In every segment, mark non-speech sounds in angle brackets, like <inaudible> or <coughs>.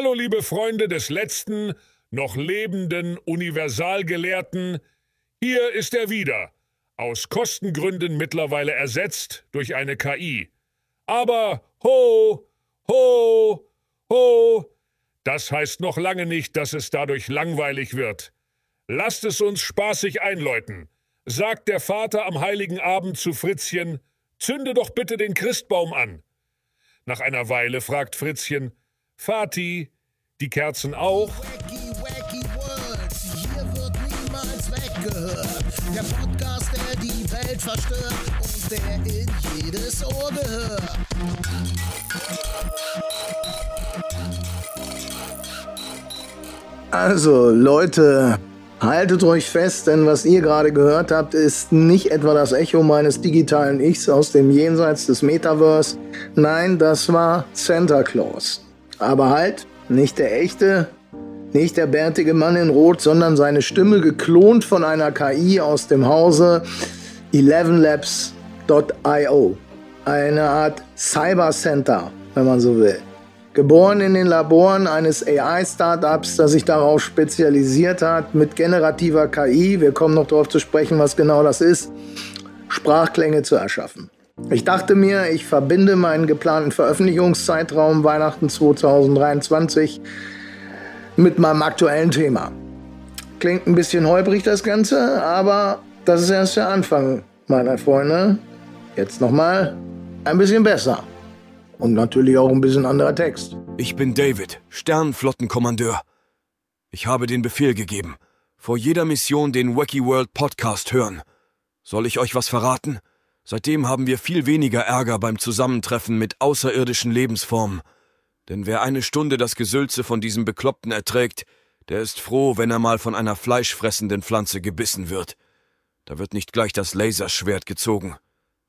Hallo, liebe Freunde des letzten, noch lebenden Universalgelehrten. Hier ist er wieder. Aus Kostengründen mittlerweile ersetzt durch eine KI. Aber ho, ho, ho, das heißt noch lange nicht, dass es dadurch langweilig wird. Lasst es uns spaßig einläuten. Sagt der Vater am heiligen Abend zu Fritzchen, zünde doch bitte den Christbaum an. Nach einer Weile fragt Fritzchen, Vati, die Kerzen auch? Wacky, wacky World, hier wird niemals weggehört. Der Podcast, der die Welt verstört und der in jedes Ohr gehört. Also, Leute, haltet euch fest, denn was ihr gerade gehört habt, ist nicht etwa das Echo meines digitalen Ichs aus dem Jenseits des Metaverse. Nein, das war Santa Claus. Aber halt, nicht der echte, nicht der bärtige Mann in Rot, sondern seine Stimme geklont von einer KI aus dem Hause 11labs.io. Eine Art Cyber Center, wenn man so will. Geboren in den Laboren eines AI-Startups, das sich darauf spezialisiert hat, mit generativer KI, wir kommen noch darauf zu sprechen, was genau das ist, Sprachklänge zu erschaffen. Ich dachte mir, ich verbinde meinen geplanten Veröffentlichungszeitraum Weihnachten 2023 mit meinem aktuellen Thema. Klingt ein bisschen holprig das Ganze, aber das ist erst der Anfang, meine Freunde. Jetzt nochmal ein bisschen besser. Und natürlich auch ein bisschen anderer Text. Ich bin David, Sternenflottenkommandeur. Ich habe den Befehl gegeben. Vor jeder Mission den Wacky World Podcast hören. Soll ich euch was verraten? Seitdem haben wir viel weniger Ärger beim Zusammentreffen mit außerirdischen Lebensformen. Denn wer eine Stunde das Gesülze von diesem Bekloppten erträgt, der ist froh, wenn er mal von einer fleischfressenden Pflanze gebissen wird. Da wird nicht gleich das Laserschwert gezogen.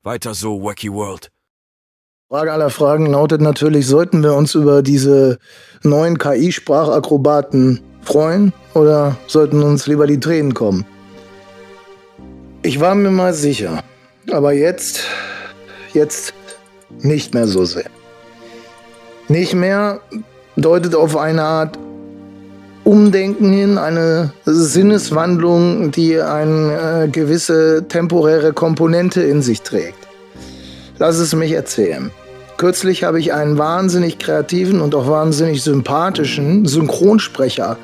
Weiter so, Wacky World. Frage aller Fragen lautet natürlich, sollten wir uns über diese neuen KI-Sprachakrobaten freuen oder sollten uns lieber die Tränen kommen? Ich war mir mal sicher, aber jetzt, jetzt nicht mehr so sehr. Nicht mehr deutet auf eine Art Umdenken hin, eine Sinneswandlung, die eine äh, gewisse temporäre Komponente in sich trägt. Lass es mich erzählen. Kürzlich habe ich einen wahnsinnig kreativen und auch wahnsinnig sympathischen Synchronsprecher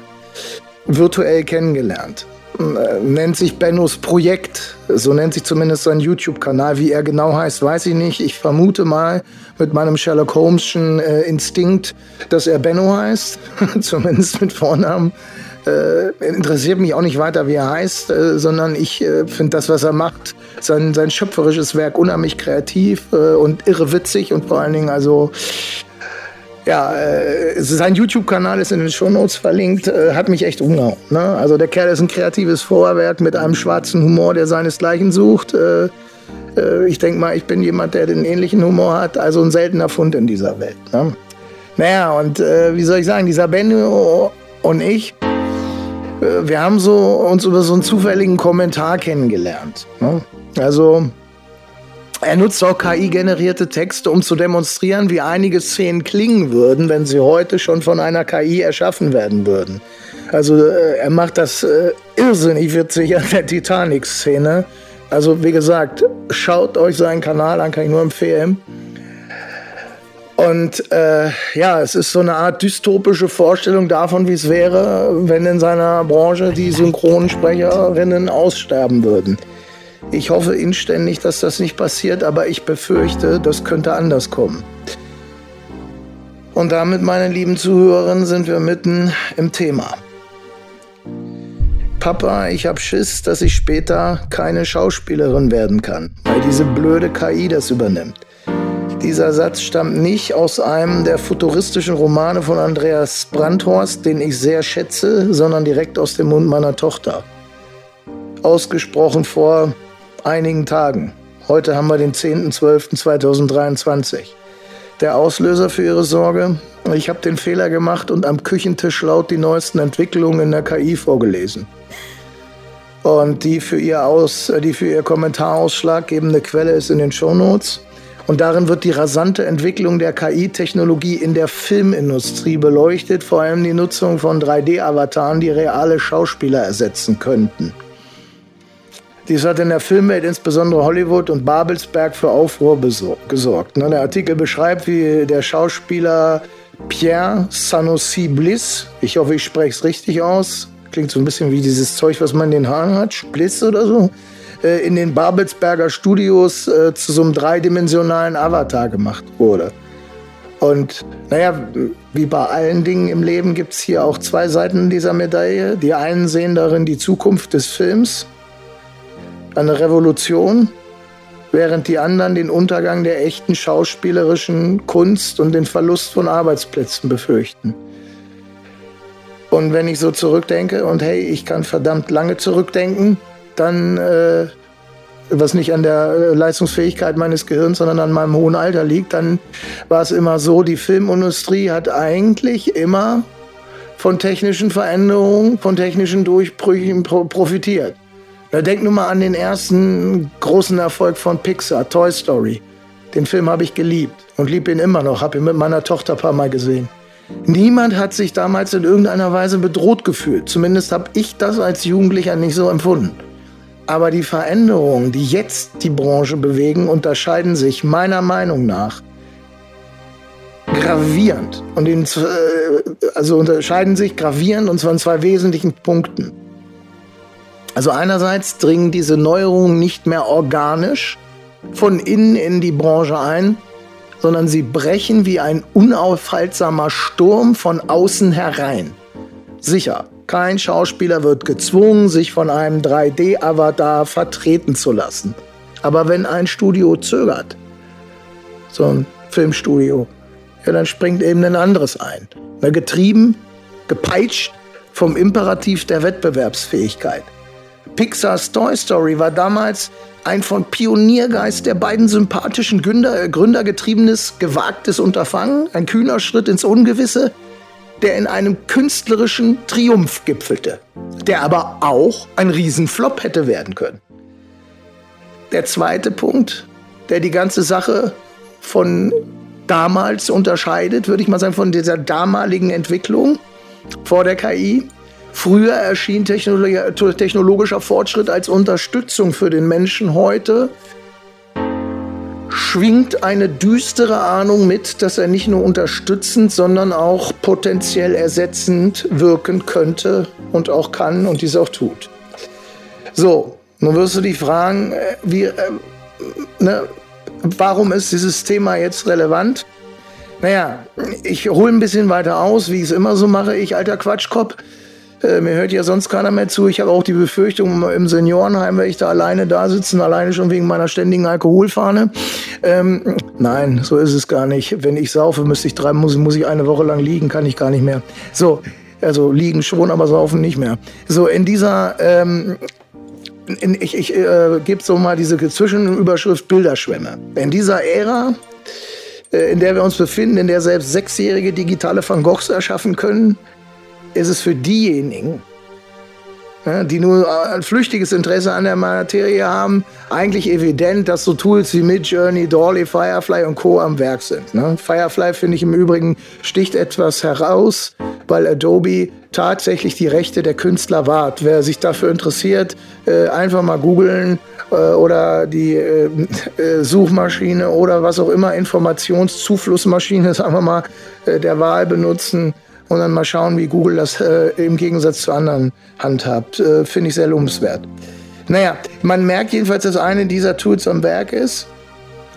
virtuell kennengelernt. Äh, nennt sich Bennos Projekt. So nennt sich zumindest sein YouTube-Kanal. Wie er genau heißt, weiß ich nicht. Ich vermute mal mit meinem Sherlock Holmeschen äh, Instinkt, dass er Benno heißt. <laughs> zumindest mit Vornamen. Äh, interessiert mich auch nicht weiter, wie er heißt, äh, sondern ich äh, finde das, was er macht, sein, sein schöpferisches Werk unheimlich kreativ äh, und irre witzig und vor allen Dingen also ja, äh, sein YouTube-Kanal ist in den Shownotes verlinkt, äh, hat mich echt umgehauen. Ne? Also der Kerl ist ein kreatives Vorwerk mit einem schwarzen Humor, der seinesgleichen sucht. Äh, ich denke mal, ich bin jemand, der den ähnlichen Humor hat, also ein seltener Fund in dieser Welt. Ne? Naja, und wie soll ich sagen, dieser Benno und ich, wir haben so uns über so einen zufälligen Kommentar kennengelernt. Ne? Also er nutzt auch KI-generierte Texte, um zu demonstrieren, wie einige Szenen klingen würden, wenn sie heute schon von einer KI erschaffen werden würden. Also äh, er macht das äh, irrsinnig witzig an der Titanic-Szene. Also wie gesagt, schaut euch seinen Kanal an, kann ich nur empfehlen. Und äh, ja, es ist so eine Art dystopische Vorstellung davon, wie es wäre, wenn in seiner Branche die Synchronsprecherinnen aussterben würden. Ich hoffe inständig, dass das nicht passiert, aber ich befürchte, das könnte anders kommen. Und damit, meine lieben Zuhörerinnen, sind wir mitten im Thema. Papa, ich hab Schiss, dass ich später keine Schauspielerin werden kann, weil diese blöde KI das übernimmt. Dieser Satz stammt nicht aus einem der futuristischen Romane von Andreas Brandhorst, den ich sehr schätze, sondern direkt aus dem Mund meiner Tochter. Ausgesprochen vor einigen Tagen. Heute haben wir den 10.12.2023. Der Auslöser für Ihre Sorge? Ich habe den Fehler gemacht und am Küchentisch laut die neuesten Entwicklungen in der KI vorgelesen. Und die für ihr, Aus, die für ihr Kommentar ausschlaggebende Quelle ist in den Shownotes. Und darin wird die rasante Entwicklung der KI-Technologie in der Filmindustrie beleuchtet, vor allem die Nutzung von 3D-Avataren, die reale Schauspieler ersetzen könnten. Dies hat in der Filmwelt, insbesondere Hollywood und Babelsberg, für Aufruhr gesorgt. Ne, der Artikel beschreibt, wie der Schauspieler Pierre Sanossi Bliss, ich hoffe, ich spreche es richtig aus, klingt so ein bisschen wie dieses Zeug, was man in den Haaren hat, Bliss oder so, äh, in den Babelsberger Studios äh, zu so einem dreidimensionalen Avatar gemacht wurde. Und naja, wie bei allen Dingen im Leben gibt es hier auch zwei Seiten dieser Medaille. Die einen sehen darin die Zukunft des Films, eine Revolution, während die anderen den Untergang der echten schauspielerischen Kunst und den Verlust von Arbeitsplätzen befürchten. Und wenn ich so zurückdenke, und hey, ich kann verdammt lange zurückdenken, dann, äh, was nicht an der äh, Leistungsfähigkeit meines Gehirns, sondern an meinem hohen Alter liegt, dann war es immer so, die Filmindustrie hat eigentlich immer von technischen Veränderungen, von technischen Durchbrüchen profitiert. Denk nur mal an den ersten großen Erfolg von Pixar, Toy Story. Den Film habe ich geliebt und liebe ihn immer noch, habe ihn mit meiner Tochter ein paar Mal gesehen. Niemand hat sich damals in irgendeiner Weise bedroht gefühlt. Zumindest habe ich das als Jugendlicher nicht so empfunden. Aber die Veränderungen, die jetzt die Branche bewegen, unterscheiden sich meiner Meinung nach gravierend. Und in, äh, also unterscheiden sich gravierend und zwar in zwei wesentlichen Punkten. Also einerseits dringen diese Neuerungen nicht mehr organisch von innen in die Branche ein, sondern sie brechen wie ein unaufhaltsamer Sturm von außen herein. Sicher, kein Schauspieler wird gezwungen, sich von einem 3D-Avatar vertreten zu lassen. Aber wenn ein Studio zögert, so ein Filmstudio, ja, dann springt eben ein anderes ein. Na, getrieben, gepeitscht vom Imperativ der Wettbewerbsfähigkeit. Pixars Toy Story war damals ein von Pioniergeist der beiden sympathischen Gründer, Gründer getriebenes, gewagtes Unterfangen, ein kühner Schritt ins Ungewisse, der in einem künstlerischen Triumph gipfelte, der aber auch ein Riesenflop hätte werden können. Der zweite Punkt, der die ganze Sache von damals unterscheidet, würde ich mal sagen, von dieser damaligen Entwicklung vor der KI, Früher erschien technologischer Fortschritt als Unterstützung für den Menschen. Heute schwingt eine düstere Ahnung mit, dass er nicht nur unterstützend, sondern auch potenziell ersetzend wirken könnte und auch kann und dies auch tut. So, nun wirst du dich fragen, äh, wie, äh, ne, warum ist dieses Thema jetzt relevant? Naja, ich hole ein bisschen weiter aus, wie ich es immer so mache, ich alter Quatschkopf. Äh, mir hört ja sonst keiner mehr zu. Ich habe auch die Befürchtung, im Seniorenheim werde ich da alleine da sitzen, alleine schon wegen meiner ständigen Alkoholfahne. Ähm, nein, so ist es gar nicht. Wenn ich saufe, müsste ich drei, muss, muss ich eine Woche lang liegen, kann ich gar nicht mehr. So, also liegen schon, aber saufen nicht mehr. So, in dieser, ähm, in, ich, ich äh, gebe so mal diese Zwischenüberschrift Bilderschwämme. In dieser Ära, äh, in der wir uns befinden, in der selbst sechsjährige digitale Van Goghs erschaffen können, ist es für diejenigen, die nur ein flüchtiges Interesse an der Materie haben, eigentlich evident, dass so Tools wie Midjourney, Dolly, Firefly und Co. am Werk sind. Ne? Firefly finde ich im Übrigen sticht etwas heraus, weil Adobe tatsächlich die Rechte der Künstler wahrt. Wer sich dafür interessiert, äh, einfach mal googeln äh, oder die äh, Suchmaschine oder was auch immer, Informationszuflussmaschine, <laughs> sagen wir mal, der Wahl benutzen und dann mal schauen, wie Google das äh, im Gegensatz zu anderen handhabt. Äh, Finde ich sehr lobenswert. Naja, man merkt jedenfalls, dass eine dieser Tools am Werk ist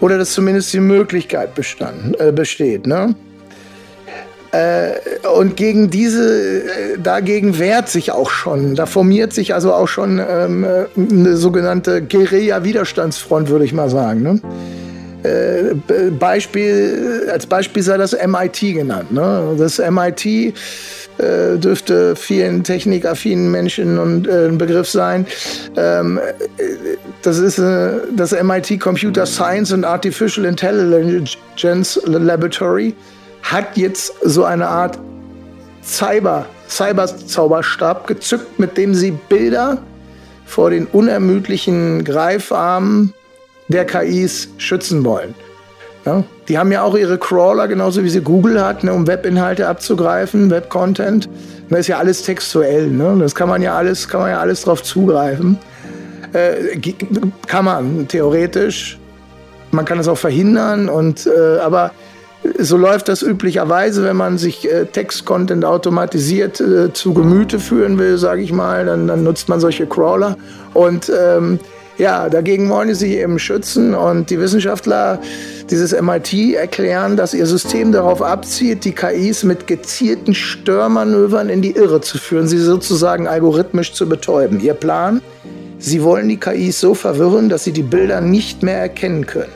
oder dass zumindest die Möglichkeit bestand, äh, besteht. Ne? Äh, und gegen diese, äh, dagegen wehrt sich auch schon, da formiert sich also auch schon ähm, äh, eine sogenannte Guerilla-Widerstandsfront, würde ich mal sagen. Ne? Äh, Beispiel, als Beispiel sei das MIT genannt. Ne? Das MIT äh, dürfte vielen technikaffinen Menschen und, äh, ein Begriff sein. Ähm, das ist äh, das MIT Computer Science and Artificial Intelligence Laboratory hat jetzt so eine Art Cyber, Cyber-Zauberstab gezückt, mit dem sie Bilder vor den unermüdlichen Greifarmen der KIs schützen wollen. Ja? Die haben ja auch ihre Crawler, genauso wie sie Google hat, ne, um Webinhalte abzugreifen, Webcontent. Das ist ja alles textuell. Ne? Das kann man ja alles, kann man ja alles drauf zugreifen. Äh, kann man theoretisch. Man kann es auch verhindern. Und, äh, aber so läuft das üblicherweise, wenn man sich äh, Textcontent automatisiert äh, zu Gemüte führen will, sage ich mal, dann, dann, nutzt man solche Crawler. Und ähm, ja, dagegen wollen sie sich eben schützen und die Wissenschaftler dieses MIT erklären, dass ihr System darauf abzielt, die KIs mit gezielten Störmanövern in die Irre zu führen, sie sozusagen algorithmisch zu betäuben. Ihr Plan? Sie wollen die KIs so verwirren, dass sie die Bilder nicht mehr erkennen können.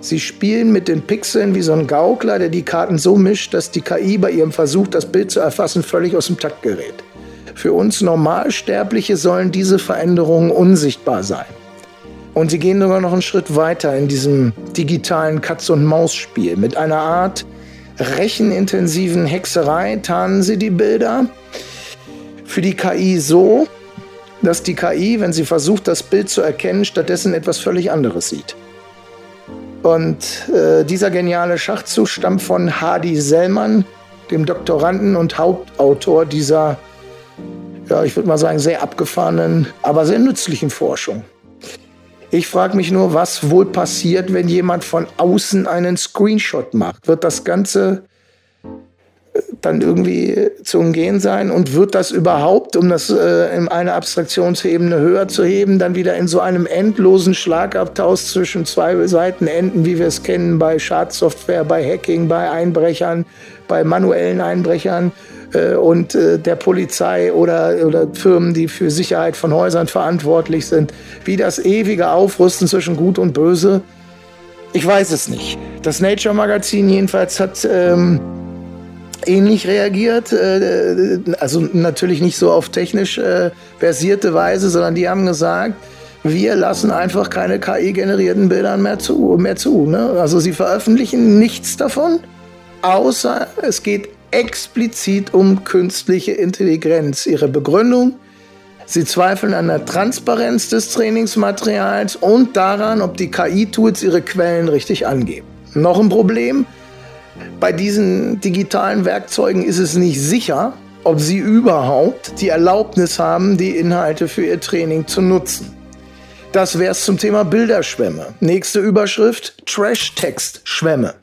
Sie spielen mit den Pixeln wie so ein Gaukler, der die Karten so mischt, dass die KI bei ihrem Versuch, das Bild zu erfassen, völlig aus dem Takt gerät. Für uns Normalsterbliche sollen diese Veränderungen unsichtbar sein. Und sie gehen sogar noch einen Schritt weiter in diesem digitalen Katz-und-Maus-Spiel. Mit einer Art rechenintensiven Hexerei tarnen sie die Bilder für die KI so, dass die KI, wenn sie versucht, das Bild zu erkennen, stattdessen etwas völlig anderes sieht. Und äh, dieser geniale Schachzug stammt von Hadi Sellmann, dem Doktoranden und Hauptautor dieser ja, ich würde mal sagen, sehr abgefahrenen, aber sehr nützlichen Forschung. Ich frage mich nur, was wohl passiert, wenn jemand von außen einen Screenshot macht. Wird das Ganze dann irgendwie zu umgehen sein und wird das überhaupt, um das äh, in eine Abstraktionsebene höher zu heben, dann wieder in so einem endlosen Schlagabtausch zwischen zwei Seiten enden, wie wir es kennen bei Schadsoftware, bei Hacking, bei Einbrechern, bei manuellen Einbrechern äh, und äh, der Polizei oder, oder Firmen, die für Sicherheit von Häusern verantwortlich sind, wie das ewige Aufrüsten zwischen Gut und Böse. Ich weiß es nicht. Das Nature Magazin jedenfalls hat ähm, ähnlich reagiert. Äh, also natürlich nicht so auf technisch äh, versierte Weise, sondern die haben gesagt, wir lassen einfach keine KI-generierten Bilder mehr zu. Mehr zu ne? Also sie veröffentlichen nichts davon, außer es geht explizit um künstliche Intelligenz. Ihre Begründung, sie zweifeln an der Transparenz des Trainingsmaterials und daran, ob die KI-Tools ihre Quellen richtig angeben. Noch ein Problem, bei diesen digitalen Werkzeugen ist es nicht sicher, ob sie überhaupt die Erlaubnis haben, die Inhalte für ihr Training zu nutzen. Das wäre es zum Thema Bilderschwämme. Nächste Überschrift: Trash-Text-Schwämme.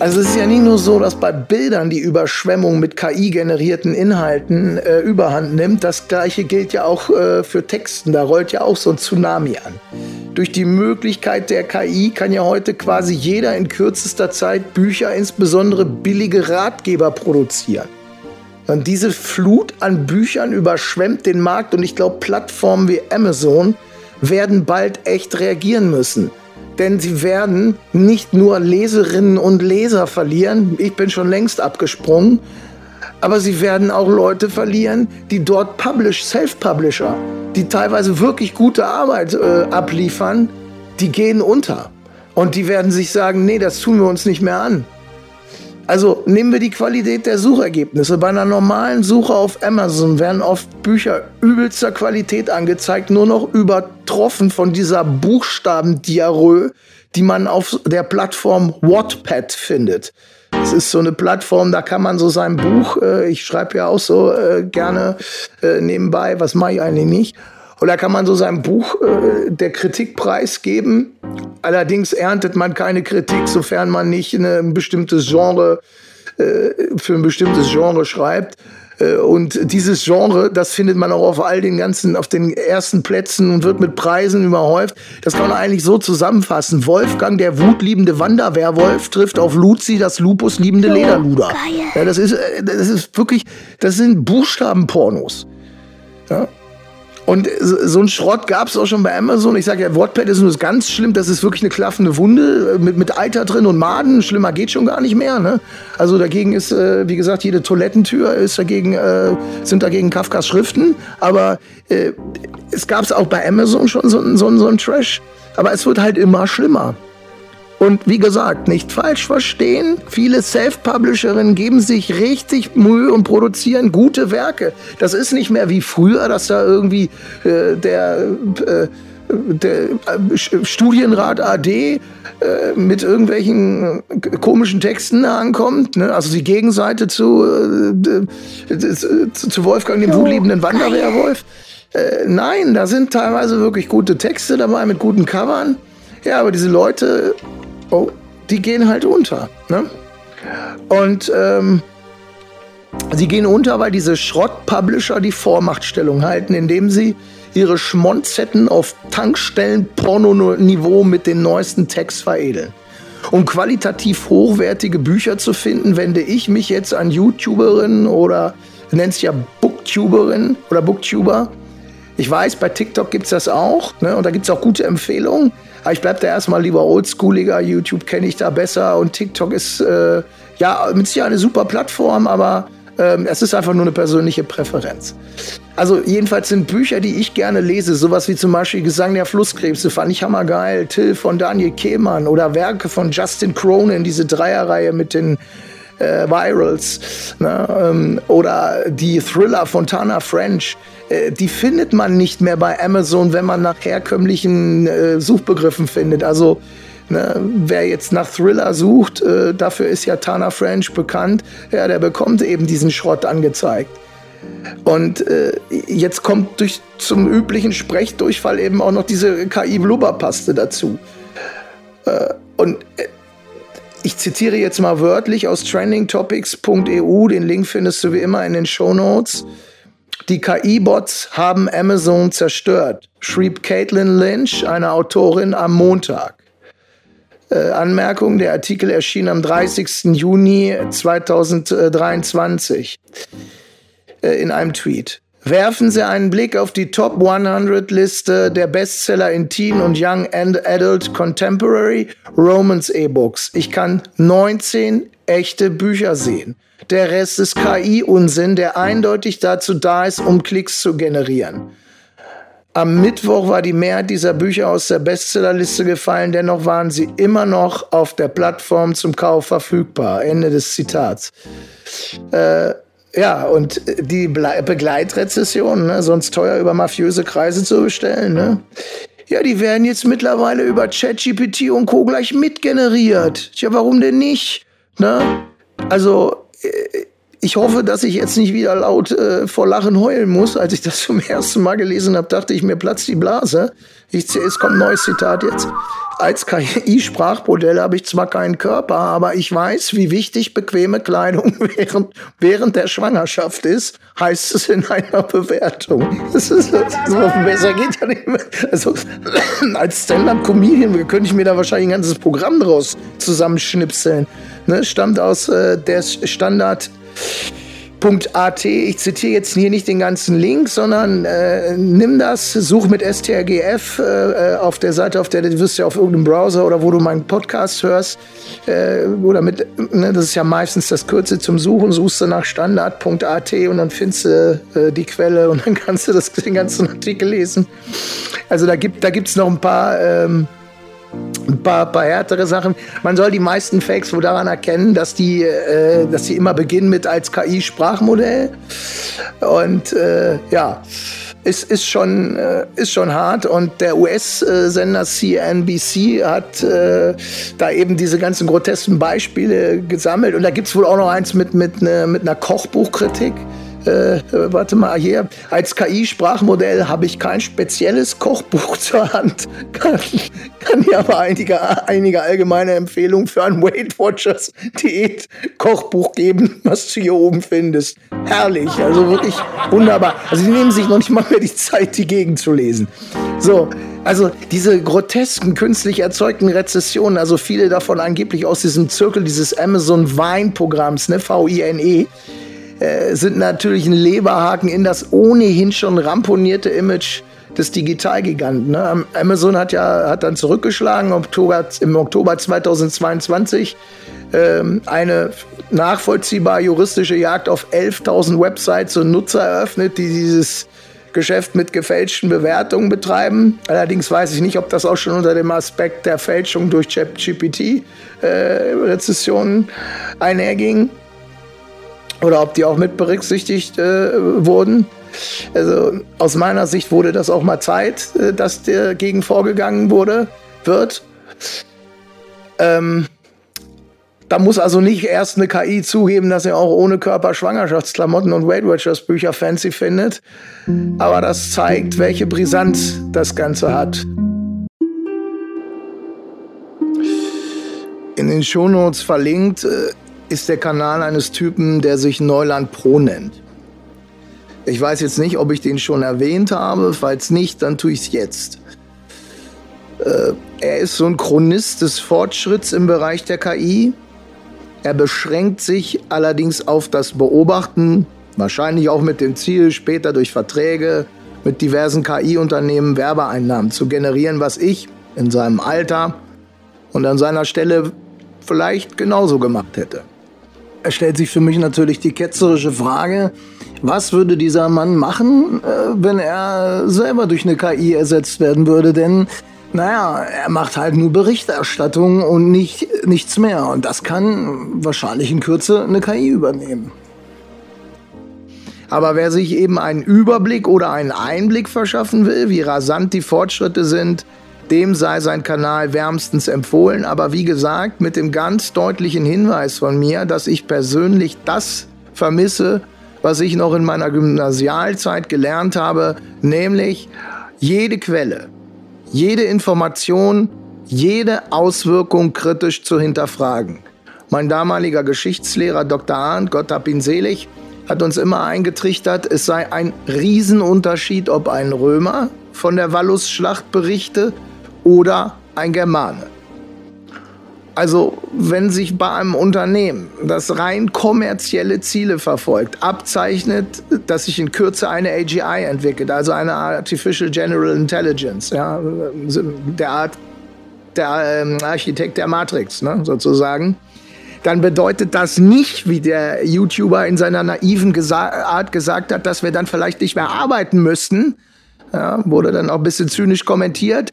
Also es ist ja nicht nur so, dass bei Bildern die Überschwemmung mit KI-generierten Inhalten äh, überhand nimmt. Das gleiche gilt ja auch äh, für Texten. Da rollt ja auch so ein Tsunami an. Durch die Möglichkeit der KI kann ja heute quasi jeder in kürzester Zeit Bücher, insbesondere billige Ratgeber produzieren. Und diese Flut an Büchern überschwemmt den Markt und ich glaube, Plattformen wie Amazon werden bald echt reagieren müssen. Denn sie werden nicht nur Leserinnen und Leser verlieren, ich bin schon längst abgesprungen, aber sie werden auch Leute verlieren, die dort Publish, Self-Publisher, die teilweise wirklich gute Arbeit äh, abliefern, die gehen unter. Und die werden sich sagen, nee, das tun wir uns nicht mehr an. Also nehmen wir die Qualität der Suchergebnisse. Bei einer normalen Suche auf Amazon werden oft Bücher übelster Qualität angezeigt, nur noch übertroffen von dieser Buchstabendiarö, die man auf der Plattform Wattpad findet. Es ist so eine Plattform, da kann man so sein Buch, äh, ich schreibe ja auch so äh, gerne äh, nebenbei, was mache ich eigentlich nicht. Und da kann man so sein Buch äh, der Kritik preisgeben. Allerdings erntet man keine Kritik, sofern man nicht eine, ein bestimmtes Genre äh, für ein bestimmtes Genre schreibt. Äh, und dieses Genre, das findet man auch auf all den ganzen, auf den ersten Plätzen und wird mit Preisen überhäuft. Das kann man eigentlich so zusammenfassen. Wolfgang, der wutliebende Wanderwerwolf, trifft auf Luzi, das lupusliebende Lederluder. Ja, das ist, äh, das ist wirklich, das sind Buchstabenpornos. Ja. Und so ein Schrott gab es auch schon bei Amazon. Ich sage ja, Wattpad ist nur ganz schlimm. Das ist wirklich eine klaffende Wunde mit, mit Eiter drin und Maden. Schlimmer geht schon gar nicht mehr. Ne? Also dagegen ist, äh, wie gesagt, jede Toilettentür ist dagegen, äh, sind dagegen Kafkas Schriften. Aber äh, es gab es auch bei Amazon schon so, so, so ein Trash. Aber es wird halt immer schlimmer. Und wie gesagt, nicht falsch verstehen, viele Self-Publisherinnen geben sich richtig Mühe und produzieren gute Werke. Das ist nicht mehr wie früher, dass da irgendwie äh, der äh, der äh, Studienrat AD äh, mit irgendwelchen äh, komischen Texten ankommt. Ne? Also die Gegenseite zu, äh, zu, zu Wolfgang, dem wutliebenden Wanderwehrwolf. Äh, nein, da sind teilweise wirklich gute Texte dabei mit guten Covern. Ja, aber diese Leute, oh, die gehen halt unter. Ne? Und ähm, sie gehen unter, weil diese Schrott-Publisher die Vormachtstellung halten, indem sie ihre Schmonzetten auf Tankstellen-Porno-Niveau mit den neuesten Text veredeln. Um qualitativ hochwertige Bücher zu finden, wende ich mich jetzt an YouTuberinnen oder nennt es ja Booktuberin oder Booktuber. Ich weiß, bei TikTok gibt es das auch ne? und da gibt es auch gute Empfehlungen. Aber ich bleibe da erstmal lieber oldschooliger. YouTube kenne ich da besser und TikTok ist äh, ja mit Sicherheit eine super Plattform, aber ähm, es ist einfach nur eine persönliche Präferenz. Also jedenfalls sind Bücher, die ich gerne lese, sowas wie zum Beispiel Gesang der Flusskrebse, fand ich hammergeil, Till von Daniel Kehmann oder Werke von Justin Cronin, diese Dreierreihe mit den äh, Virals ne? ähm, oder die Thriller von Tana French. Äh, die findet man nicht mehr bei Amazon, wenn man nach herkömmlichen äh, Suchbegriffen findet. Also Ne, wer jetzt nach Thriller sucht, äh, dafür ist ja Tana French bekannt, ja, der bekommt eben diesen Schrott angezeigt. Und äh, jetzt kommt durch, zum üblichen Sprechdurchfall eben auch noch diese KI-Blubberpaste dazu. Äh, und äh, ich zitiere jetzt mal wörtlich aus trendingtopics.eu, den Link findest du wie immer in den Show Notes. Die KI-Bots haben Amazon zerstört, schrieb Caitlin Lynch, eine Autorin, am Montag. Äh, Anmerkung, der Artikel erschien am 30. Juni 2023 äh, in einem Tweet. Werfen Sie einen Blick auf die Top 100 Liste der Bestseller in Teen und Young and Adult Contemporary Romance E-Books. Ich kann 19 echte Bücher sehen. Der Rest ist KI-Unsinn, der eindeutig dazu da ist, um Klicks zu generieren. Am Mittwoch war die Mehrheit dieser Bücher aus der Bestsellerliste gefallen, dennoch waren sie immer noch auf der Plattform zum Kauf verfügbar. Ende des Zitats. Äh, ja, und die Begleitrezession, ne, sonst teuer über mafiöse Kreise zu bestellen, ne? Ja, die werden jetzt mittlerweile über ChatGPT und Co. gleich mitgeneriert. Tja, warum denn nicht? Ne? Also, äh, ich hoffe, dass ich jetzt nicht wieder laut äh, vor Lachen heulen muss. Als ich das zum <laughs> ersten Mal gelesen habe, dachte ich, mir platzt die Blase. Ich, es kommt ein neues Zitat jetzt. Als KI-Sprachmodell habe ich zwar keinen Körper, aber ich weiß, wie wichtig bequeme Kleidung <laughs> während, während der Schwangerschaft ist, heißt es in einer Bewertung. Das ist, das ist, besser geht ja nicht mehr. Also, <clears throat> als Stand-Up-Comedian könnte ich mir da wahrscheinlich ein ganzes Programm draus zusammenschnipseln. Ne, stammt aus äh, der Standard- .at. Ich zitiere jetzt hier nicht den ganzen Link, sondern äh, nimm das, such mit strgf äh, auf der Seite, auf der du wirst ja auf irgendeinem Browser oder wo du meinen Podcast hörst äh, oder mit, ne, das ist ja meistens das Kürze zum Suchen, suchst du nach standard.at und dann findest du äh, die Quelle und dann <laughs> kannst du das, den ganzen Artikel lesen. Also da gibt da gibt's noch ein paar ähm, ein paar, paar härtere Sachen. Man soll die meisten Fakes wohl daran erkennen, dass die, äh, dass die immer beginnen mit als KI-Sprachmodell. Und äh, ja, ist, ist, schon, äh, ist schon hart. Und der US-Sender CNBC hat äh, da eben diese ganzen grotesken Beispiele gesammelt. Und da gibt es wohl auch noch eins mit, mit, ne, mit einer Kochbuchkritik äh, warte mal hier, als KI-Sprachmodell habe ich kein spezielles Kochbuch <laughs> zur Hand, kann, kann dir aber einige, einige allgemeine Empfehlungen für ein Weight Watchers Diät-Kochbuch geben, was du hier oben findest. Herrlich, also wirklich wunderbar. Also die nehmen sich noch nicht mal mehr die Zeit, die Gegend zu lesen. So, also diese grotesken, künstlich erzeugten Rezessionen, also viele davon angeblich aus diesem Zirkel dieses Amazon Wine-Programms, ne, V-I-N-E, äh, sind natürlich ein Leberhaken in das ohnehin schon ramponierte Image des Digitalgiganten. Ne? Amazon hat ja hat dann zurückgeschlagen Oktober, im Oktober 2022 ähm, eine nachvollziehbar juristische Jagd auf 11.000 Websites und Nutzer eröffnet, die dieses Geschäft mit gefälschten Bewertungen betreiben. Allerdings weiß ich nicht, ob das auch schon unter dem Aspekt der Fälschung durch GPT-Rezessionen äh, einherging. Oder ob die auch mit berücksichtigt äh, wurden. Also aus meiner Sicht wurde das auch mal Zeit, äh, dass dagegen vorgegangen wurde, wird. Ähm, da muss also nicht erst eine KI zugeben, dass er auch ohne Körper Schwangerschaftsklamotten und Weight Watchers Bücher fancy findet. Aber das zeigt, welche Brisanz das Ganze hat. In den Shownotes verlinkt äh, ist der Kanal eines Typen, der sich Neuland Pro nennt. Ich weiß jetzt nicht, ob ich den schon erwähnt habe. Falls nicht, dann tue ich es jetzt. Äh, er ist so ein Chronist des Fortschritts im Bereich der KI. Er beschränkt sich allerdings auf das Beobachten, wahrscheinlich auch mit dem Ziel, später durch Verträge mit diversen KI-Unternehmen Werbeeinnahmen zu generieren, was ich in seinem Alter und an seiner Stelle vielleicht genauso gemacht hätte. Stellt sich für mich natürlich die ketzerische Frage, was würde dieser Mann machen, äh, wenn er selber durch eine KI ersetzt werden würde? Denn, naja, er macht halt nur Berichterstattung und nicht, nichts mehr. Und das kann wahrscheinlich in Kürze eine KI übernehmen. Aber wer sich eben einen Überblick oder einen Einblick verschaffen will, wie rasant die Fortschritte sind, dem sei sein Kanal wärmstens empfohlen. Aber wie gesagt, mit dem ganz deutlichen Hinweis von mir, dass ich persönlich das vermisse, was ich noch in meiner Gymnasialzeit gelernt habe, nämlich jede Quelle, jede Information, jede Auswirkung kritisch zu hinterfragen. Mein damaliger Geschichtslehrer Dr. Arndt, Gott hab ihn selig, hat uns immer eingetrichtert, es sei ein Riesenunterschied, ob ein Römer von der Vallusschlacht berichte oder ein Germane. Also wenn sich bei einem Unternehmen, das rein kommerzielle Ziele verfolgt, abzeichnet, dass sich in Kürze eine AGI entwickelt, also eine Artificial General Intelligence, ja, der Art der ähm, Architekt der Matrix, ne, sozusagen, dann bedeutet das nicht, wie der YouTuber in seiner naiven Gesa Art gesagt hat, dass wir dann vielleicht nicht mehr arbeiten müssten, ja, wurde dann auch ein bisschen zynisch kommentiert,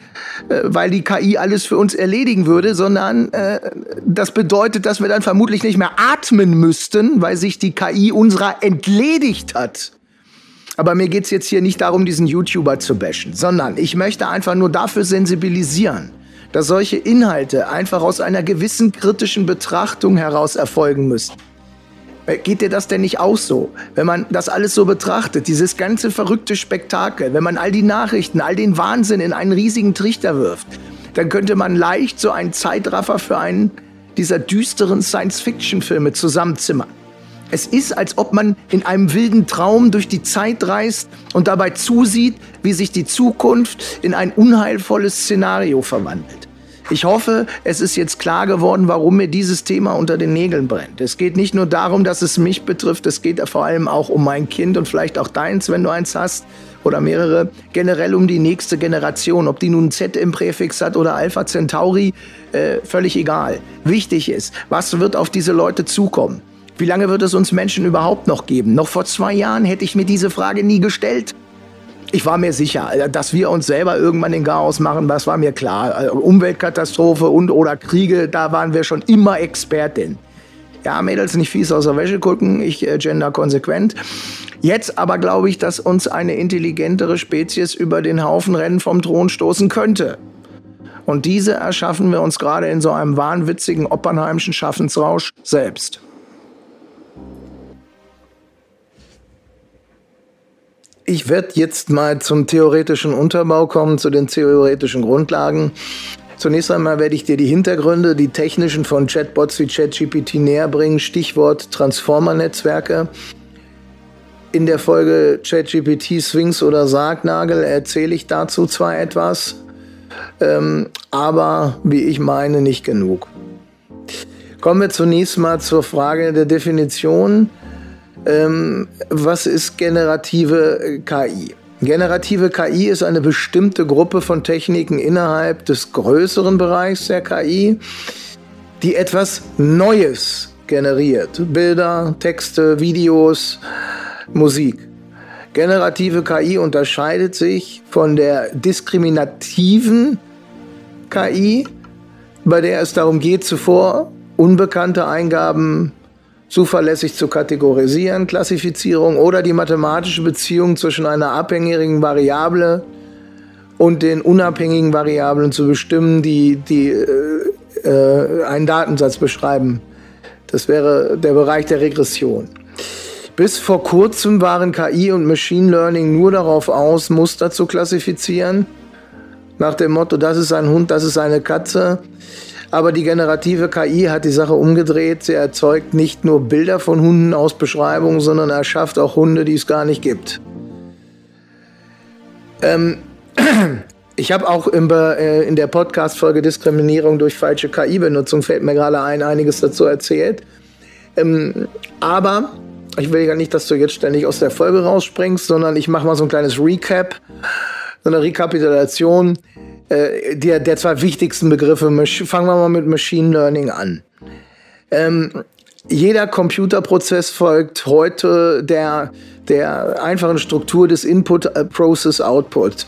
äh, weil die KI alles für uns erledigen würde, sondern äh, das bedeutet, dass wir dann vermutlich nicht mehr atmen müssten, weil sich die KI unserer entledigt hat. Aber mir geht's jetzt hier nicht darum, diesen YouTuber zu bashen, sondern ich möchte einfach nur dafür sensibilisieren, dass solche Inhalte einfach aus einer gewissen kritischen Betrachtung heraus erfolgen müssen. Äh, geht dir das denn nicht auch so? Wenn man das alles so betrachtet, dieses ganze verrückte Spektakel, wenn man all die Nachrichten, all den Wahnsinn in einen riesigen Trichter wirft, dann könnte man leicht so einen Zeitraffer für einen dieser düsteren Science-Fiction-Filme zusammenzimmern. Es ist, als ob man in einem wilden Traum durch die Zeit reist und dabei zusieht, wie sich die Zukunft in ein unheilvolles Szenario verwandelt. Ich hoffe, es ist jetzt klar geworden, warum mir dieses Thema unter den Nägeln brennt. Es geht nicht nur darum, dass es mich betrifft, es geht vor allem auch um mein Kind und vielleicht auch deins, wenn du eins hast oder mehrere, generell um die nächste Generation, ob die nun Z im Präfix hat oder Alpha Centauri, äh, völlig egal. Wichtig ist, was wird auf diese Leute zukommen? Wie lange wird es uns Menschen überhaupt noch geben? Noch vor zwei Jahren hätte ich mir diese Frage nie gestellt. Ich war mir sicher, äh, dass wir uns selber irgendwann den Chaos machen, das war mir klar. Äh, Umweltkatastrophe und oder Kriege, da waren wir schon immer Expertin. Ja, Mädels, nicht fies aus der Wäsche gucken, ich äh, gender konsequent. Jetzt aber glaube ich, dass uns eine intelligentere Spezies über den Haufen Rennen vom Thron stoßen könnte. Und diese erschaffen wir uns gerade in so einem wahnwitzigen Oppenheimschen Schaffensrausch selbst. Ich werde jetzt mal zum theoretischen Unterbau kommen, zu den theoretischen Grundlagen. Zunächst einmal werde ich dir die Hintergründe, die technischen von Chatbots wie ChatGPT näher bringen. Stichwort Transformer-Netzwerke. In der Folge ChatGPT Sphinx oder Sargnagel erzähle ich dazu zwar etwas, ähm, aber wie ich meine, nicht genug. Kommen wir zunächst mal zur Frage der Definition. Ähm, was ist generative KI? Generative KI ist eine bestimmte Gruppe von Techniken innerhalb des größeren Bereichs der KI, die etwas Neues generiert. Bilder, Texte, Videos, Musik. Generative KI unterscheidet sich von der diskriminativen KI, bei der es darum geht, zuvor unbekannte Eingaben zuverlässig zu kategorisieren, Klassifizierung oder die mathematische Beziehung zwischen einer abhängigen Variable und den unabhängigen Variablen zu bestimmen, die, die äh, äh, einen Datensatz beschreiben. Das wäre der Bereich der Regression. Bis vor kurzem waren KI und Machine Learning nur darauf aus, Muster zu klassifizieren. Nach dem Motto, das ist ein Hund, das ist eine Katze. Aber die generative KI hat die Sache umgedreht. Sie erzeugt nicht nur Bilder von Hunden aus Beschreibungen, sondern erschafft auch Hunde, die es gar nicht gibt. Ähm, <clears throat> ich habe auch in, äh, in der Podcast-Folge Diskriminierung durch falsche KI-Benutzung, fällt mir gerade ein, einiges dazu erzählt. Ähm, aber ich will ja nicht, dass du jetzt ständig aus der Folge rausspringst, sondern ich mache mal so ein kleines Recap, so eine Rekapitulation äh, der, der zwei wichtigsten Begriffe. Fangen wir mal mit Machine Learning an. Ähm, jeder Computerprozess folgt heute der, der einfachen Struktur des Input äh, Process Output,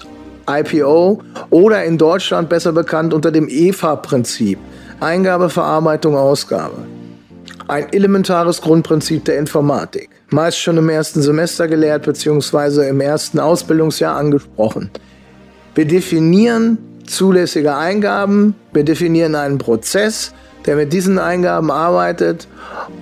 IPO, oder in Deutschland besser bekannt unter dem EFA-Prinzip, Eingabe, Verarbeitung, Ausgabe ein elementares Grundprinzip der Informatik, meist schon im ersten Semester gelehrt bzw. im ersten Ausbildungsjahr angesprochen. Wir definieren zulässige Eingaben, wir definieren einen Prozess, der mit diesen Eingaben arbeitet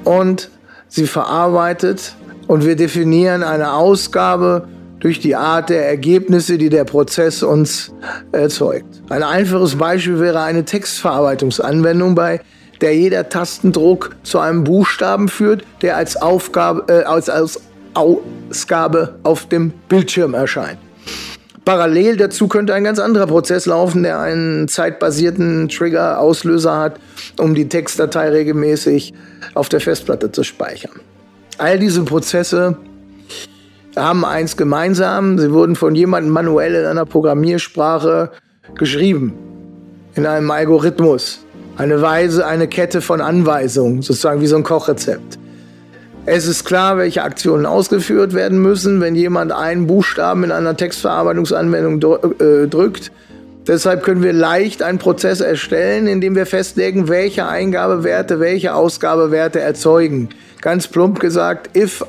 und sie verarbeitet und wir definieren eine Ausgabe durch die Art der Ergebnisse, die der Prozess uns erzeugt. Ein einfaches Beispiel wäre eine Textverarbeitungsanwendung, bei der jeder Tastendruck zu einem Buchstaben führt, der als, Aufgabe, äh, als, als Ausgabe auf dem Bildschirm erscheint. Parallel dazu könnte ein ganz anderer Prozess laufen, der einen zeitbasierten Trigger-Auslöser hat, um die Textdatei regelmäßig auf der Festplatte zu speichern. All diese Prozesse haben eins gemeinsam, sie wurden von jemandem manuell in einer Programmiersprache geschrieben, in einem Algorithmus. Eine Weise, eine Kette von Anweisungen, sozusagen wie so ein Kochrezept. Es ist klar, welche Aktionen ausgeführt werden müssen, wenn jemand einen Buchstaben in einer Textverarbeitungsanwendung äh, drückt. Deshalb können wir leicht einen Prozess erstellen, in dem wir festlegen, welche Eingabewerte, welche Ausgabewerte erzeugen. Ganz plump gesagt, if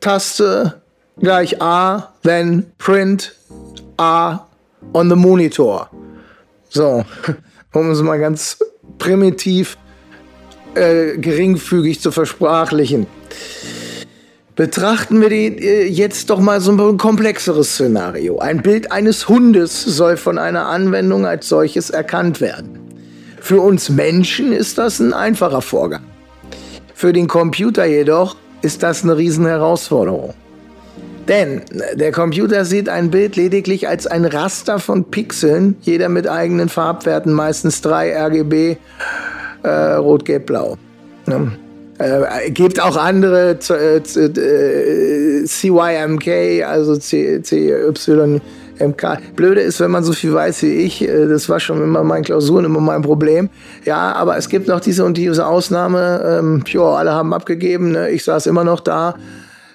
Taste gleich A, then print A on the monitor. So, <laughs> um es mal ganz primitiv äh, geringfügig zu versprachlichen. Betrachten wir die, äh, jetzt doch mal so ein komplexeres Szenario. Ein Bild eines Hundes soll von einer Anwendung als solches erkannt werden. Für uns Menschen ist das ein einfacher Vorgang. Für den Computer jedoch ist das eine Riesenherausforderung. Denn der Computer sieht ein Bild lediglich als ein Raster von Pixeln, jeder mit eigenen Farbwerten, meistens drei RGB, äh, Rot, Gelb, Blau. Ja. Äh, gibt auch andere äh, äh CYMK, also CYMK. Blöde ist, wenn man so viel weiß wie ich, äh, das war schon immer mein Klausuren, immer mein Problem. Ja, aber es gibt noch diese und diese Ausnahme. Ähm, jo, alle haben abgegeben, ne? ich saß immer noch da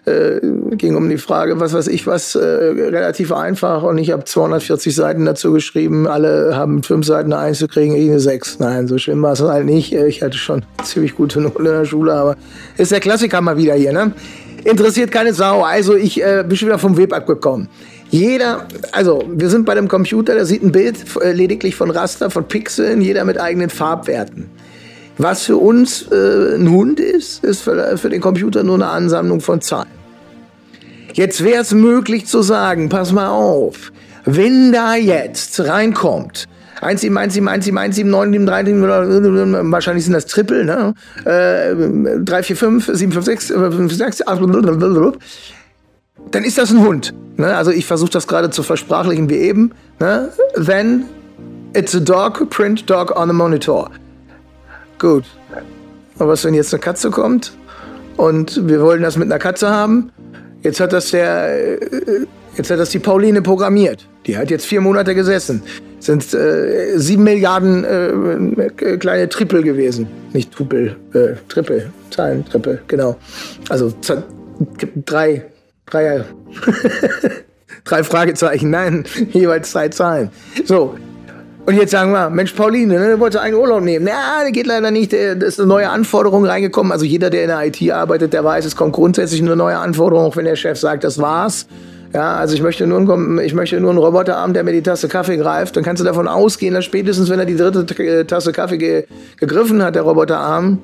äh, ging um die Frage, was weiß ich was, äh, relativ einfach. Und ich habe 240 Seiten dazu geschrieben. Alle haben fünf Seiten eine Eins zu kriegen, ich eine sechs. Nein, so schlimm war es halt nicht. Ich hatte schon <laughs> ziemlich gute Noten in der Schule, aber ist der Klassiker mal wieder hier, ne? Interessiert keine Sau. Also ich äh, bin schon wieder vom Web abgekommen. Jeder, also wir sind bei dem Computer, der sieht ein Bild äh, lediglich von Raster, von Pixeln, jeder mit eigenen Farbwerten. Was für uns äh, ein Hund ist, ist für, für den Computer nur eine Ansammlung von Zahlen. Jetzt wäre es möglich zu sagen, pass mal auf, wenn da jetzt reinkommt, 1, 7, 1, 7, 1, 7, 1, 7, 9, 7, 3, 7, wahrscheinlich sind das Triple, ne? Äh, 3, 4, 5, 7, 5, 6, 5, 6, 8, dann ist das ein Hund. Ne? Also ich versuche das gerade zu versprachlichen wie eben. Ne? Then it's a dog, print dog on the monitor. Gut. Aber was, wenn jetzt eine Katze kommt und wir wollen das mit einer Katze haben? Jetzt hat das der, äh, jetzt hat das die Pauline programmiert. Die hat jetzt vier Monate gesessen. Sind äh, sieben Milliarden äh, kleine Triple gewesen. Nicht Tupel, äh, Triple, Zahlen, Triple, genau. Also drei, drei, <laughs> drei Fragezeichen, nein, <laughs> jeweils drei Zahlen. So, Und jetzt sagen wir, Mensch, Pauline, ne, wollte einen Urlaub nehmen. Ja, geht leider nicht. Da ist eine neue Anforderung reingekommen. Also jeder, der in der IT arbeitet, der weiß, es kommt grundsätzlich eine neue Anforderung, auch wenn der Chef sagt, das war's. Ja, also ich möchte nur, einen, ich möchte nur einen Roboter haben, der mir die Tasse Kaffee greift. Dann kannst du davon ausgehen, dass spätestens, wenn er die dritte Tasse Kaffee ge gegriffen hat, der Roboterarm,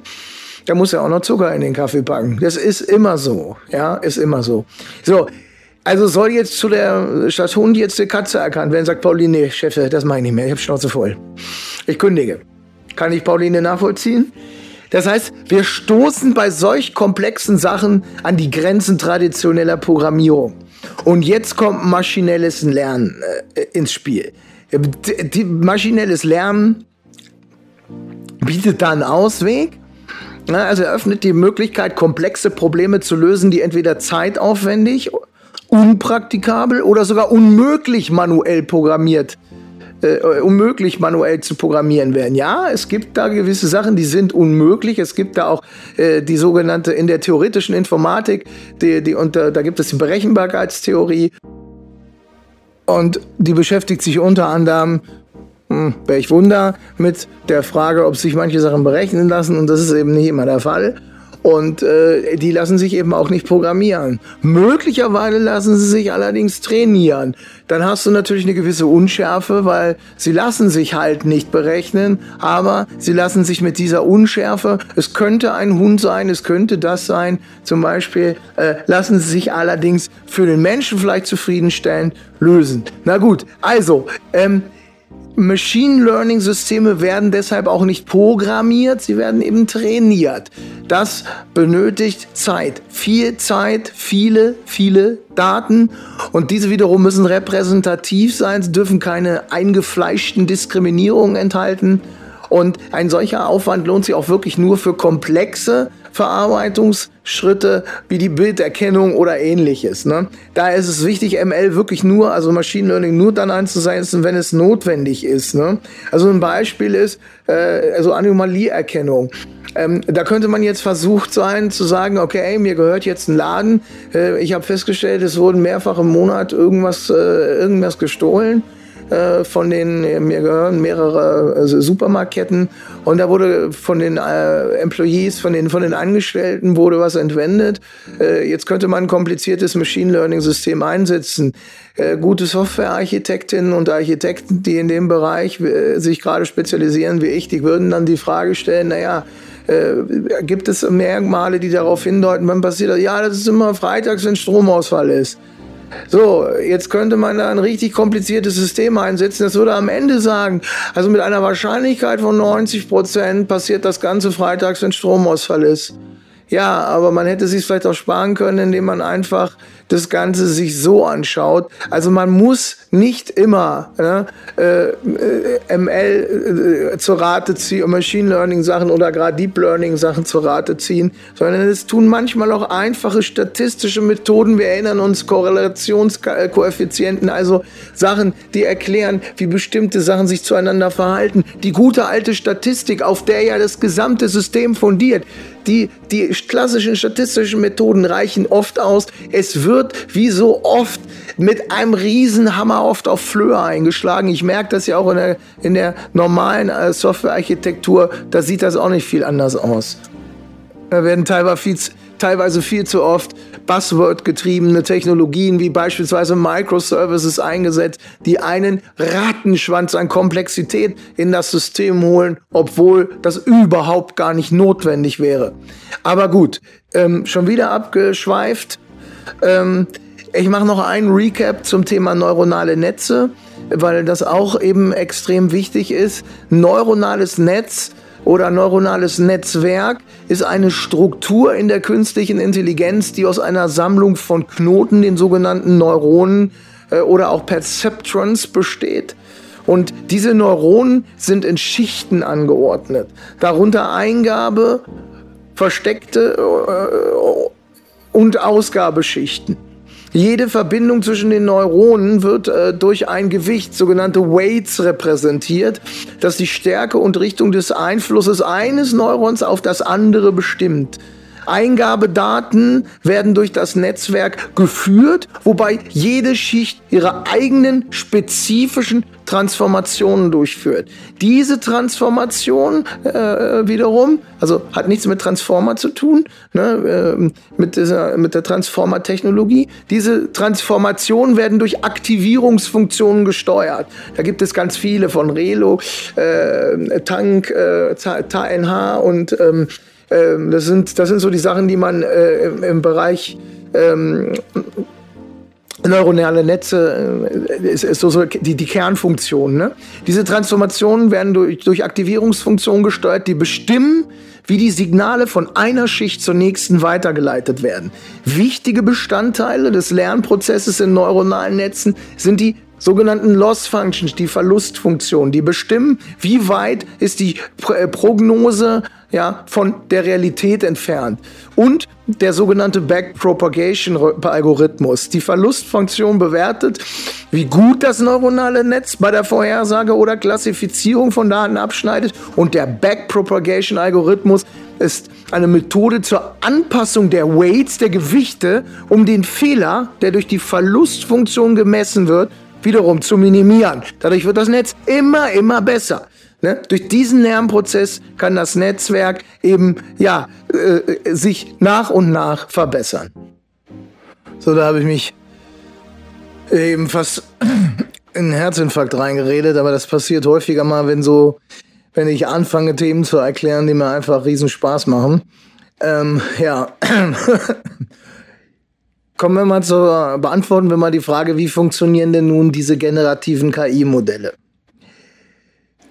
da muss er auch noch Zucker in den Kaffee packen. Das ist immer so. Ja, ist immer so. So, also soll jetzt zu der Stadt Hund jetzt die Katze erkannt werden, sagt Pauline, Chef, das mache ich nicht mehr, ich habe Schnauze voll. Ich kündige. Kann ich Pauline nachvollziehen? Das heißt, wir stoßen bei solch komplexen Sachen an die Grenzen traditioneller Programmierung. Und jetzt kommt maschinelles Lernen äh, ins Spiel. Die, maschinelles Lernen bietet da einen Ausweg. Also eröffnet die Möglichkeit, komplexe Probleme zu lösen, die entweder zeitaufwendig unpraktikabel oder sogar unmöglich manuell programmiert äh, unmöglich manuell zu programmieren werden. Ja, es gibt da gewisse Sachen, die sind unmöglich. Es gibt da auch äh, die sogenannte in der theoretischen Informatik, die, die unter, da gibt es die Berechenbarkeitstheorie und die beschäftigt sich unter anderem hm, welch Wunder, mit der Frage, ob sich manche Sachen berechnen lassen und das ist eben nicht immer der Fall. Und äh, die lassen sich eben auch nicht programmieren. Möglicherweise lassen sie sich allerdings trainieren. Dann hast du natürlich eine gewisse Unschärfe, weil sie lassen sich halt nicht berechnen, aber sie lassen sich mit dieser Unschärfe, es könnte ein Hund sein, es könnte das sein, zum Beispiel, äh, lassen sie sich allerdings für den Menschen vielleicht zufriedenstellend lösen. Na gut, also, ähm, Machine Learning Systeme werden deshalb auch nicht programmiert, sie werden eben trainiert. Das benötigt Zeit. Viel Zeit, viele, viele Daten. Und diese wiederum müssen repräsentativ sein. Sie dürfen keine eingefleischten Diskriminierungen enthalten. Und ein solcher Aufwand lohnt sich auch wirklich nur für komplexe Verarbeitungsschritte wie die Bilderkennung oder ähnliches. Ne? Da ist es wichtig, ML wirklich nur, also Machine Learning nur dann einzusetzen, wenn es notwendig ist. Ne? Also ein Beispiel ist äh, also Anomalieerkennung. Ähm, da könnte man jetzt versucht sein zu sagen, okay, mir gehört jetzt ein Laden. Äh, ich habe festgestellt, es wurden mehrfach im Monat irgendwas, äh, irgendwas gestohlen äh, von den, mir gehören mehrere also Supermarktketten und da wurde von den äh, Employees, von den, von den Angestellten wurde was entwendet. Äh, jetzt könnte man ein kompliziertes Machine Learning System einsetzen. Äh, gute Softwarearchitektinnen und Architekten, die in dem Bereich äh, sich gerade spezialisieren wie ich, die würden dann die Frage stellen, naja, äh, gibt es Merkmale, die darauf hindeuten, wann passiert das? Ja, das ist immer freitags, wenn Stromausfall ist. So, jetzt könnte man da ein richtig kompliziertes System einsetzen. Das würde am Ende sagen, also mit einer Wahrscheinlichkeit von 90 Prozent passiert das Ganze freitags, wenn Stromausfall ist. Ja, aber man hätte sich vielleicht auch sparen können, indem man einfach das Ganze sich so anschaut. Also man muss nicht immer ne, äh, ML äh, zur Rate ziehen, Machine Learning Sachen oder gerade Deep Learning Sachen zur Rate ziehen, sondern es tun manchmal auch einfache statistische Methoden. Wir erinnern uns Korrelationskoeffizienten, also Sachen, die erklären, wie bestimmte Sachen sich zueinander verhalten. Die gute alte Statistik, auf der ja das gesamte System fundiert. Die, die klassischen statistischen Methoden reichen oft aus. Es wird, wie so oft, mit einem Riesenhammer oft auf Flöhe eingeschlagen. Ich merke das ja auch in der, in der normalen äh, Softwarearchitektur. Da sieht das auch nicht viel anders aus. Da werden teilweise viel, teilweise viel zu oft Buzzword-getriebene Technologien wie beispielsweise Microservices eingesetzt, die einen Rattenschwanz an Komplexität in das System holen, obwohl das überhaupt gar nicht notwendig wäre. Aber gut, ähm, schon wieder abgeschweift. Ähm, ich mache noch einen Recap zum Thema neuronale Netze, weil das auch eben extrem wichtig ist. Neuronales Netz oder neuronales Netzwerk ist eine Struktur in der künstlichen Intelligenz, die aus einer Sammlung von Knoten, den sogenannten Neuronen äh, oder auch Perceptrons besteht. Und diese Neuronen sind in Schichten angeordnet. Darunter Eingabe, versteckte äh, und Ausgabeschichten. Jede Verbindung zwischen den Neuronen wird äh, durch ein Gewicht, sogenannte Weights, repräsentiert, das die Stärke und Richtung des Einflusses eines Neurons auf das andere bestimmt. Eingabedaten werden durch das Netzwerk geführt, wobei jede Schicht ihre eigenen spezifischen Transformationen durchführt. Diese Transformation äh, wiederum, also hat nichts mit Transformer zu tun, ne, äh, mit, dieser, mit der Transformer-Technologie. Diese Transformationen werden durch Aktivierungsfunktionen gesteuert. Da gibt es ganz viele von Relo, äh, Tank, äh, TNH und ähm, ähm, das, sind, das sind so die Sachen, die man äh, im, Bereich ähm, neuronale Netze äh, ist, ist so, so die, die Kernfunktion. Ne? Diese Transformationen werden durch, durch Aktivierungsfunktionen gesteuert, die bestimmen, wie die Signale von einer Schicht zur nächsten weitergeleitet werden. Wichtige Bestandteile des Lernprozesses in neuronalen Netzen sind die sogenannten Loss Functions, die Verlustfunktionen, die bestimmen, wie weit ist die äh, Prognose ja, von der Realität entfernt. Und der sogenannte Backpropagation-Algorithmus. Die Verlustfunktion bewertet, wie gut das neuronale Netz bei der Vorhersage oder Klassifizierung von Daten abschneidet. Und der Backpropagation-Algorithmus ist eine Methode zur Anpassung der Weights, der Gewichte, um den Fehler, der durch die Verlustfunktion gemessen wird, wiederum zu minimieren. Dadurch wird das Netz immer, immer besser. Ne? Durch diesen Lernprozess kann das Netzwerk eben ja äh, sich nach und nach verbessern. So, da habe ich mich eben fast <clears throat> in einen Herzinfarkt reingeredet, aber das passiert häufiger mal, wenn so, wenn ich anfange, Themen zu erklären, die mir einfach riesen Spaß machen. Ähm, ja. <clears throat> Kommen wir mal zur, beantworten wir mal die Frage, wie funktionieren denn nun diese generativen KI-Modelle?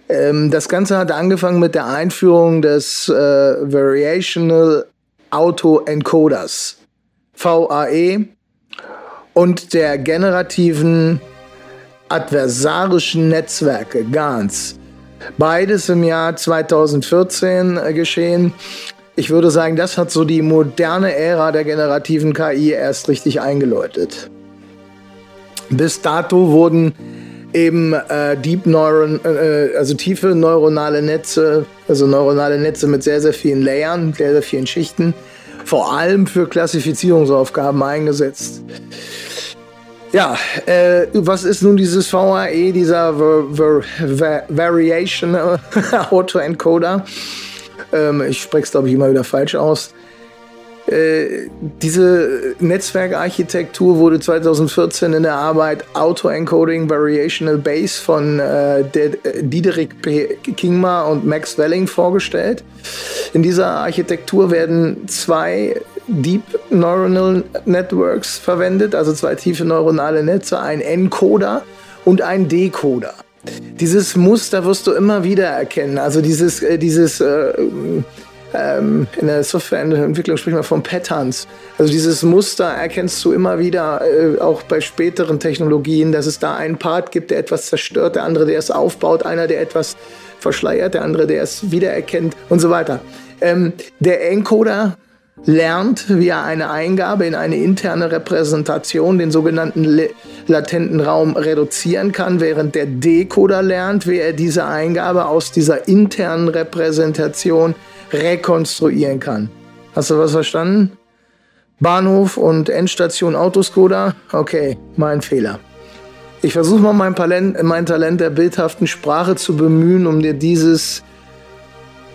Ähm, das Ganze hat angefangen mit der Einführung des äh, Variational Auto Encoders, VAE, und der generativen adversarischen Netzwerke, GANs. Beides im Jahr 2014 äh, geschehen. Ich würde sagen, das hat so die moderne Ära der generativen KI erst richtig eingeläutet. Bis dato wurden eben äh, Deep Neuron, äh, also tiefe neuronale Netze, also neuronale Netze mit sehr, sehr vielen Layern, sehr, sehr vielen Schichten, vor allem für Klassifizierungsaufgaben eingesetzt. Ja, äh, was ist nun dieses VAE, dieser Var Var Variation Autoencoder? Ähm, ich spreche es, glaube ich, immer wieder falsch aus. Äh, diese Netzwerkarchitektur wurde 2014 in der Arbeit Auto-Encoding Variational Base von äh, Diederik P. Kingma und Max Welling vorgestellt. In dieser Architektur werden zwei Deep Neuronal Networks verwendet, also zwei tiefe neuronale Netze, ein Encoder und ein Decoder. Dieses Muster wirst du immer wieder erkennen. Also dieses, äh, dieses äh, ähm, in der Softwareentwicklung spricht man von Patterns. Also dieses Muster erkennst du immer wieder, äh, auch bei späteren Technologien, dass es da einen Part gibt, der etwas zerstört, der andere, der es aufbaut, einer, der etwas verschleiert, der andere, der es wiedererkennt und so weiter. Ähm, der Encoder lernt, wie er eine Eingabe in eine interne Repräsentation, den sogenannten latenten Raum, reduzieren kann, während der Decoder lernt, wie er diese Eingabe aus dieser internen Repräsentation rekonstruieren kann. Hast du was verstanden? Bahnhof und Endstation Autoscoder? Okay, mein Fehler. Ich versuche mal mein Talent, mein Talent der bildhaften Sprache zu bemühen, um dir dieses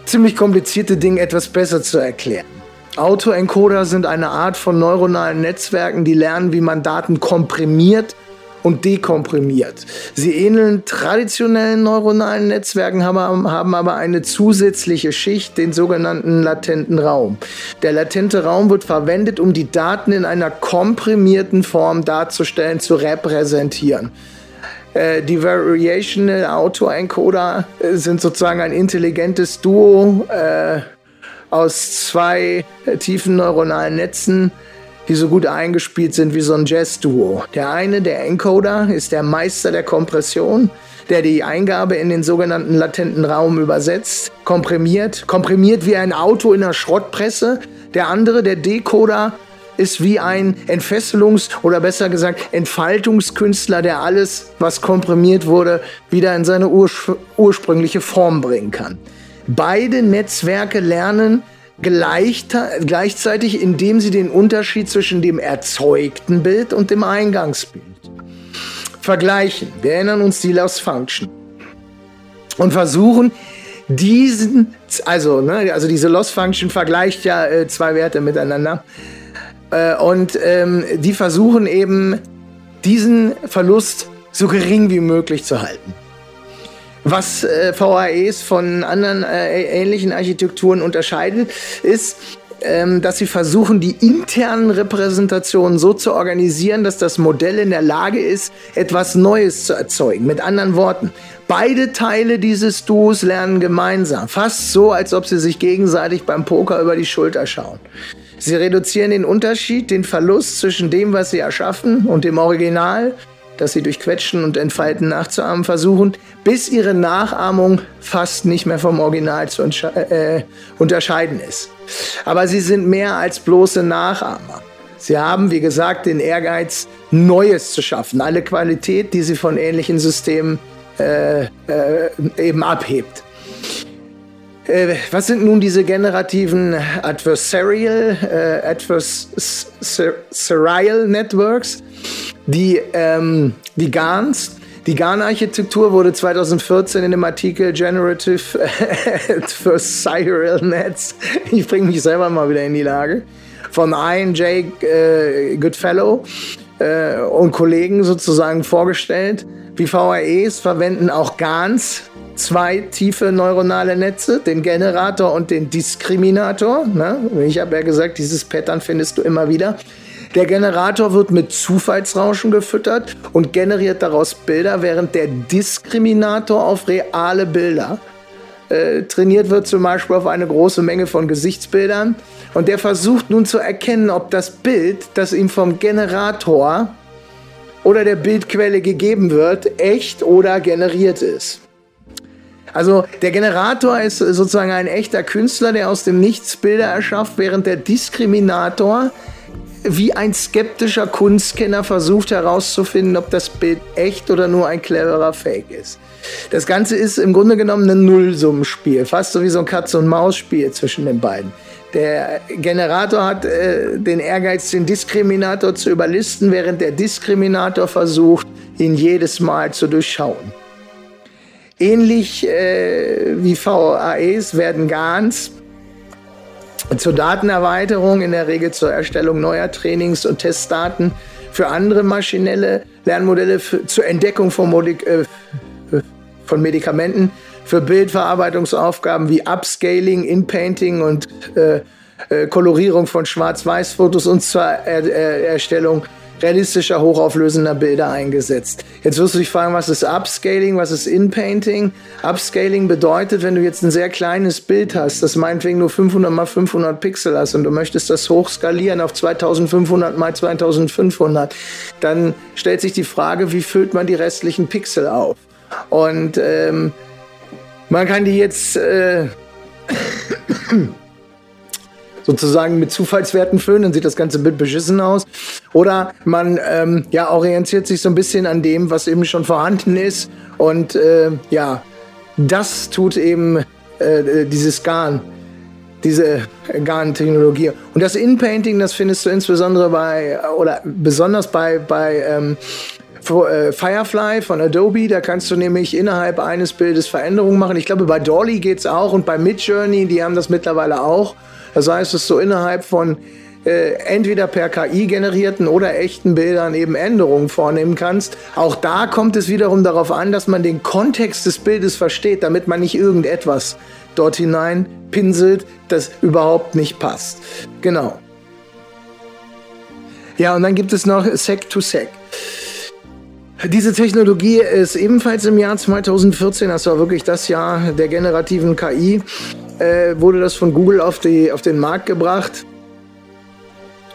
ziemlich komplizierte Ding etwas besser zu erklären. Autoencoder sind eine Art von neuronalen Netzwerken, die lernen, wie man Daten komprimiert und dekomprimiert. Sie ähneln traditionellen neuronalen Netzwerken, haben, aber eine zusätzliche Schicht, den sogenannten latenten Raum. Der latente Raum wird verwendet, um die Daten in einer komprimierten Form darzustellen, zu repräsentieren. Äh, die Variational Autoencoder äh, sind sozusagen ein intelligentes Duo äh, aus zwei äh, tiefen neuronalen Netzen, die so gut eingespielt sind wie so ein Jazz-Duo. Der eine, der Encoder, ist der Meister der Kompression, der die Eingabe in den sogenannten latenten Raum übersetzt, komprimiert, komprimiert wie ein Auto in einer Schrottpresse. Der andere, der Decoder, ist wie ein Entfesselungs- oder besser gesagt Entfaltungskünstler, der alles, was komprimiert wurde, wieder in seine urspr ursprüngliche Form bringen kann. Beide Netzwerke lernen gleichzeitig, indem sie den Unterschied zwischen dem erzeugten Bild und dem Eingangsbild vergleichen. Wir erinnern uns die Loss Function und versuchen diesen, also, ne, also diese Loss Function vergleicht ja äh, zwei Werte miteinander äh, und ähm, die versuchen eben diesen Verlust so gering wie möglich zu halten. Was äh, VAEs von anderen äh, ähnlichen Architekturen unterscheidet, ist, ähm, dass sie versuchen, die internen Repräsentationen so zu organisieren, dass das Modell in der Lage ist, etwas Neues zu erzeugen. Mit anderen Worten, beide Teile dieses Duos lernen gemeinsam, fast so, als ob sie sich gegenseitig beim Poker über die Schulter schauen. Sie reduzieren den Unterschied, den Verlust zwischen dem, was sie erschaffen und dem Original das sie durch Quetschen und Entfalten nachzuahmen versuchen, bis ihre Nachahmung fast nicht mehr vom Original zu äh, unterscheiden ist. Aber sie sind mehr als bloße Nachahmer. Sie haben, wie gesagt, den Ehrgeiz, Neues zu schaffen, alle Qualität, die sie von ähnlichen Systemen äh, äh, eben abhebt. Äh, was sind nun diese generativen Adversarial, äh, Adversarial Networks? Die, ähm, die GANs, die GAN-Architektur wurde 2014 in dem Artikel Generative <laughs> Adversarial Nets, ich bringe mich selber mal wieder in die Lage, von Ian J. Äh, Goodfellow äh, und Kollegen sozusagen vorgestellt. Wie VAEs verwenden auch GANs zwei tiefe neuronale Netze, den Generator und den Diskriminator. Ne? Ich habe ja gesagt, dieses Pattern findest du immer wieder. Der Generator wird mit Zufallsrauschen gefüttert und generiert daraus Bilder, während der Diskriminator auf reale Bilder äh, trainiert wird, zum Beispiel auf eine große Menge von Gesichtsbildern. Und der versucht nun zu erkennen, ob das Bild, das ihm vom Generator oder der Bildquelle gegeben wird, echt oder generiert ist. Also der Generator ist sozusagen ein echter Künstler, der aus dem Nichts Bilder erschafft, während der Diskriminator wie ein skeptischer Kunstkenner versucht herauszufinden, ob das Bild echt oder nur ein cleverer Fake ist. Das Ganze ist im Grunde genommen ein Nullsummenspiel, fast so wie so ein Katz-und-Maus-Spiel zwischen den beiden. Der Generator hat äh, den Ehrgeiz, den Diskriminator zu überlisten, während der Diskriminator versucht, ihn jedes Mal zu durchschauen. Ähnlich äh, wie VAEs werden GANs zur Datenerweiterung, in der Regel zur Erstellung neuer Trainings- und Testdaten für andere maschinelle Lernmodelle, für, zur Entdeckung von, Modik äh, von Medikamenten, für Bildverarbeitungsaufgaben wie Upscaling, Inpainting und äh, äh, Kolorierung von Schwarz-Weiß-Fotos und zur er er Erstellung realistischer, hochauflösender Bilder eingesetzt. Jetzt wirst du dich fragen, was ist Upscaling, was ist Inpainting? Upscaling bedeutet, wenn du jetzt ein sehr kleines Bild hast, das meinetwegen nur 500 mal 500 Pixel hast und du möchtest das hochskalieren auf 2500 mal 2500, dann stellt sich die Frage, wie füllt man die restlichen Pixel auf? Und ähm, man kann die jetzt äh, sozusagen mit Zufallswerten füllen, dann sieht das ganze Bild beschissen aus. Oder man ähm, ja, orientiert sich so ein bisschen an dem, was eben schon vorhanden ist. Und äh, ja, das tut eben äh, dieses Garn, diese Garn-Technologie. Und das In-Painting, das findest du insbesondere bei, oder besonders bei, bei ähm, äh, Firefly von Adobe, da kannst du nämlich innerhalb eines Bildes Veränderungen machen. Ich glaube, bei Dolly geht es auch und bei Midjourney, die haben das mittlerweile auch. Das heißt, dass du innerhalb von äh, entweder per KI generierten oder echten Bildern eben Änderungen vornehmen kannst. Auch da kommt es wiederum darauf an, dass man den Kontext des Bildes versteht, damit man nicht irgendetwas dort hinein pinselt, das überhaupt nicht passt. Genau. Ja, und dann gibt es noch Sec-to-Sec. Diese Technologie ist ebenfalls im Jahr 2014, das war wirklich das Jahr der generativen KI, äh, wurde das von Google auf, die, auf den Markt gebracht.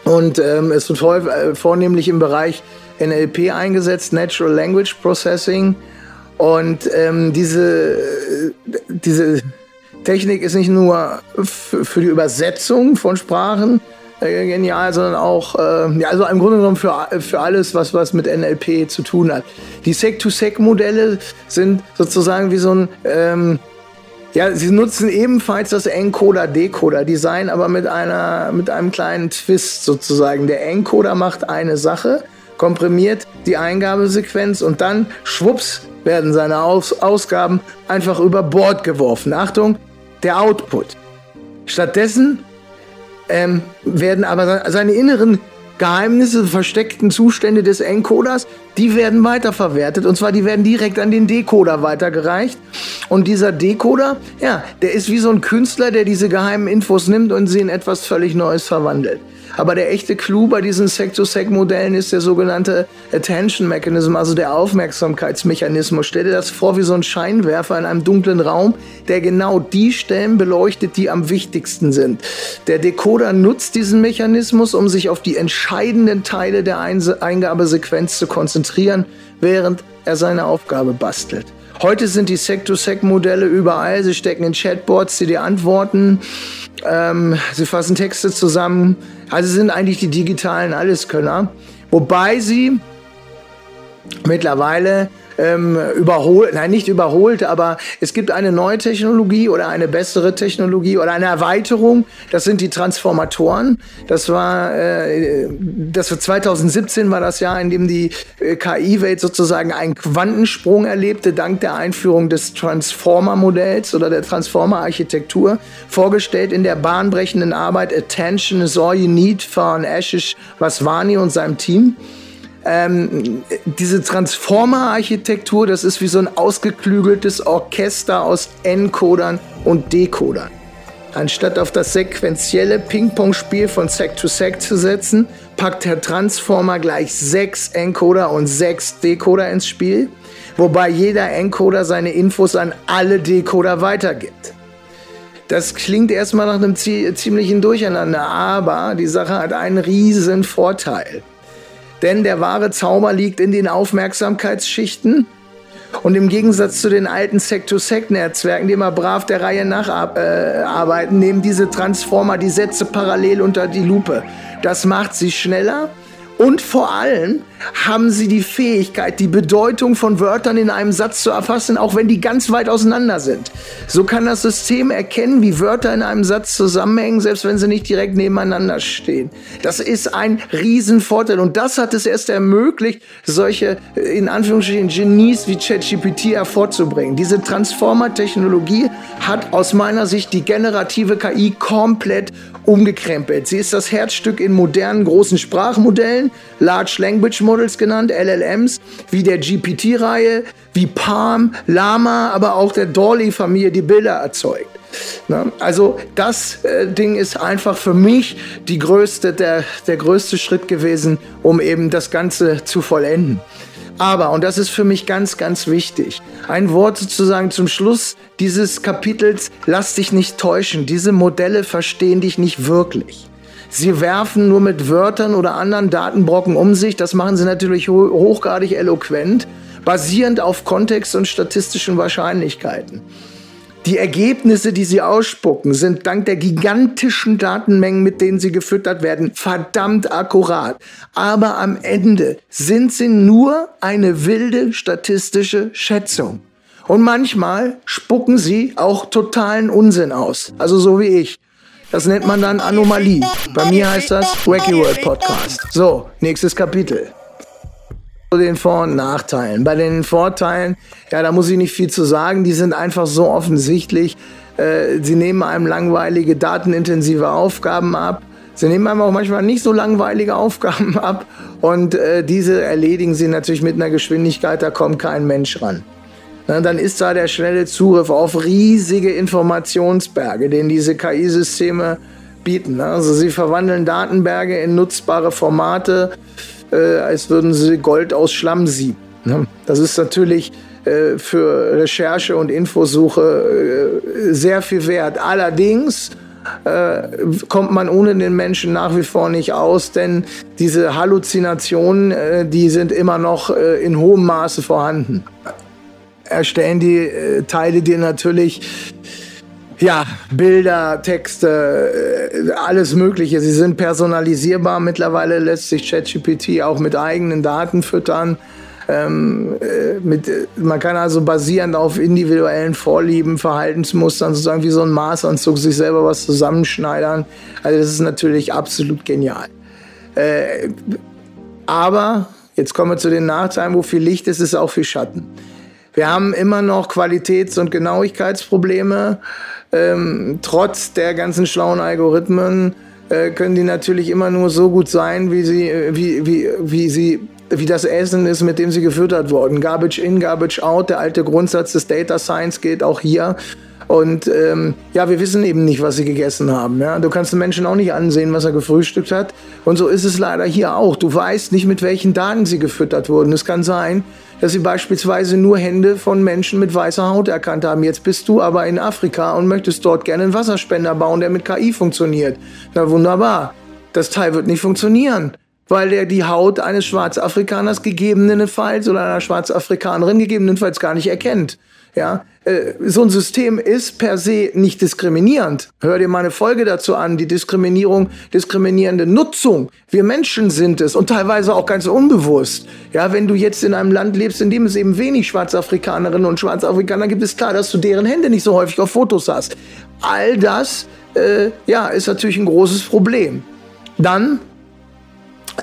Und ähm, es wird vor, äh, vornehmlich im Bereich NLP eingesetzt, Natural Language Processing. Und ähm, diese, diese Technik ist nicht nur für die Übersetzung von Sprachen äh, genial, sondern auch, äh, ja, also im Grunde genommen für, für alles, was, was mit NLP zu tun hat. Die Sec-to-Sec-Modelle sind sozusagen wie so ein ähm, ja, sie nutzen ebenfalls das Encoder-Decoder-Design, aber mit, einer, mit einem kleinen Twist sozusagen. Der Encoder macht eine Sache komprimiert die Eingabesequenz und dann schwupps werden seine Aus Ausgaben einfach über Bord geworfen. Achtung, der Output. Stattdessen ähm, werden aber seine inneren Geheimnisse, versteckten Zustände des Encoders, die werden weiterverwertet. Und zwar, die werden direkt an den Decoder weitergereicht. Und dieser Decoder, ja, der ist wie so ein Künstler, der diese geheimen Infos nimmt und sie in etwas völlig Neues verwandelt. Aber der echte Clou bei diesen Sec-to-Sec-Modellen ist der sogenannte Attention Mechanism, also der Aufmerksamkeitsmechanismus. Stell dir das vor wie so ein Scheinwerfer in einem dunklen Raum, der genau die Stellen beleuchtet, die am wichtigsten sind. Der Decoder nutzt diesen Mechanismus, um sich auf die entscheidenden Teile der Eingabesequenz zu konzentrieren, während er seine Aufgabe bastelt. Heute sind die Sec-to-Sec-Modelle überall. Sie stecken in Chatbots, die dir antworten. Ähm, sie fassen Texte zusammen. Also sind eigentlich die digitalen Alleskönner. Wobei sie mittlerweile ähm, überholt, nein, nicht überholt, aber es gibt eine neue Technologie oder eine bessere Technologie oder eine Erweiterung. Das sind die Transformatoren. Das war, äh, das war 2017 war das Jahr, in dem die äh, KI-Welt sozusagen einen Quantensprung erlebte, dank der Einführung des Transformer-Modells oder der Transformer-Architektur, vorgestellt in der bahnbrechenden Arbeit Attention is all you need von Ashish Vaswani und seinem Team ähm, diese Transformer-Architektur, das ist wie so ein ausgeklügeltes Orchester aus Encodern und Decodern. Anstatt auf das sequentielle Ping-Pong-Spiel von Sec to Sec zu setzen, packt der Transformer gleich sechs Encoder und sechs Decoder ins Spiel, wobei jeder Encoder seine Infos an alle Decoder weitergibt. Das klingt erstmal nach einem ziemlichen Durcheinander, aber die Sache hat einen riesen Vorteil. Denn der wahre Zauber liegt in den Aufmerksamkeitsschichten. Und im Gegensatz zu den alten Sect-to-Sect-Netzwerken, die immer brav der Reihe nach äh, arbeiten, nehmen diese Transformer die Sätze parallel unter die Lupe. Das macht sie schneller und vor allem haben sie die Fähigkeit, die Bedeutung von Wörtern in einem Satz zu erfassen, auch wenn die ganz weit auseinander sind. So kann das System erkennen, wie Wörter in einem Satz zusammenhängen, selbst wenn sie nicht direkt nebeneinander stehen. Das ist ein Riesenvorteil und das hat es erst ermöglicht, solche in Anführungsstrichen Genies wie ChatGPT hervorzubringen. Diese Transformer-Technologie hat aus meiner Sicht die generative KI komplett umgekrempelt. Sie ist das Herzstück in modernen großen Sprachmodellen, Large Language Models genannt, LLMs, wie der GPT-Reihe, wie Palm, Lama, aber auch der Dolly-Familie, die Bilder erzeugt. Na, also das äh, Ding ist einfach für mich die größte, der, der größte Schritt gewesen, um eben das Ganze zu vollenden. Aber, und das ist für mich ganz, ganz wichtig, ein Wort sozusagen zum Schluss dieses Kapitels, lass dich nicht täuschen, diese Modelle verstehen dich nicht wirklich. Sie werfen nur mit Wörtern oder anderen Datenbrocken um sich, das machen sie natürlich hochgradig eloquent, basierend auf Kontext und statistischen Wahrscheinlichkeiten. Die Ergebnisse, die sie ausspucken, sind dank der gigantischen Datenmengen, mit denen sie gefüttert werden, verdammt akkurat. Aber am Ende sind sie nur eine wilde statistische Schätzung. Und manchmal spucken sie auch totalen Unsinn aus. Also so wie ich. Das nennt man dann Anomalie. Bei mir heißt das Wacky World Podcast. So, nächstes Kapitel den Vor- und Nachteilen. Bei den Vorteilen, ja, da muss ich nicht viel zu sagen, die sind einfach so offensichtlich. Äh, sie nehmen einem langweilige, datenintensive Aufgaben ab. Sie nehmen einem auch manchmal nicht so langweilige Aufgaben <laughs> ab. Und äh, diese erledigen sie natürlich mit einer Geschwindigkeit, da kommt kein Mensch ran. Dann ist da der schnelle Zugriff auf riesige Informationsberge, den diese KI-Systeme bieten. Also sie verwandeln Datenberge in nutzbare Formate äh, als würden sie Gold aus Schlamm sieben. Das ist natürlich äh, für Recherche und Infosuche äh, sehr viel wert. Allerdings äh, kommt man ohne den Menschen nach wie vor nicht aus, denn diese Halluzinationen, äh, die sind immer noch äh, in hohem Maße vorhanden. Erstellen die Teile dir natürlich ja, Bilder, Texte, äh, alles Mögliche. Sie sind personalisierbar. Mittlerweile lässt sich ChatGPT auch mit eigenen Daten füttern. Ähm, äh, mit, man kann also basierend auf individuellen Vorlieben, Verhaltensmustern sozusagen wie so ein Maßanzug sich selber was zusammenschneidern. Also das ist natürlich absolut genial. Äh, aber Jetzt kommen wir zu den Nachteilen, wo viel Licht ist, ist auch viel Schatten. Wir haben immer noch Qualitäts- und Genauigkeitsprobleme. Ähm, trotz der ganzen schlauen Algorithmen äh, können die natürlich immer nur so gut sein, wie sie, äh, wie, wie, wie sie wie das Essen ist, mit dem sie gefüttert wurden. Garbage in, Garbage out, der alte Grundsatz des Data Science gilt auch hier. Und ähm, ja, wir wissen eben nicht, was sie gegessen haben. Ja? Du kannst den Menschen auch nicht ansehen, was er gefrühstückt hat. Und so ist es leider hier auch. Du weißt nicht, mit welchen Daten sie gefüttert wurden. Es kann sein, dass sie beispielsweise nur Hände von Menschen mit weißer Haut erkannt haben. Jetzt bist du aber in Afrika und möchtest dort gerne einen Wasserspender bauen, der mit KI funktioniert. Na wunderbar. Das Teil wird nicht funktionieren weil der die Haut eines Schwarzafrikaners gegebenenfalls oder einer Schwarzafrikanerin gegebenenfalls gar nicht erkennt. Ja, äh, so ein System ist per se nicht diskriminierend. Hör dir meine Folge dazu an, die Diskriminierung, diskriminierende Nutzung. Wir Menschen sind es und teilweise auch ganz unbewusst. Ja, wenn du jetzt in einem Land lebst, in dem es eben wenig Schwarzafrikanerinnen und Schwarzafrikaner gibt, ist klar, dass du deren Hände nicht so häufig auf Fotos hast. All das, äh, ja, ist natürlich ein großes Problem. Dann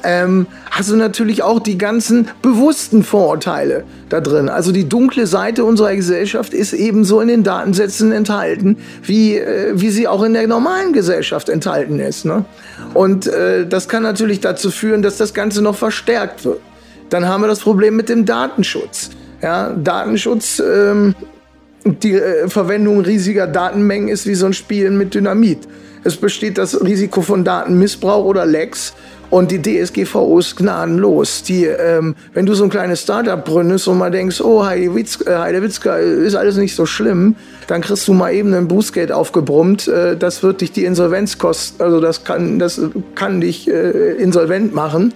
ähm, hast du natürlich auch die ganzen bewussten Vorurteile da drin. Also die dunkle Seite unserer Gesellschaft ist ebenso in den Datensätzen enthalten, wie, äh, wie sie auch in der normalen Gesellschaft enthalten ist. Ne? Und äh, das kann natürlich dazu führen, dass das Ganze noch verstärkt wird. Dann haben wir das Problem mit dem Datenschutz. Ja, Datenschutz, ähm, die äh, Verwendung riesiger Datenmengen ist wie so ein Spielen mit Dynamit. Es besteht das Risiko von Datenmissbrauch oder Lecks und die DSGVO ist gnadenlos. Die, ähm, wenn du so ein kleines Startup gründest und mal denkst, oh, Heidewitzka, äh, ist alles nicht so schlimm, dann kriegst du mal eben ein Bußgeld aufgebrummt. Äh, das wird dich die Insolvenz kosten, also das kann, das kann dich äh, insolvent machen.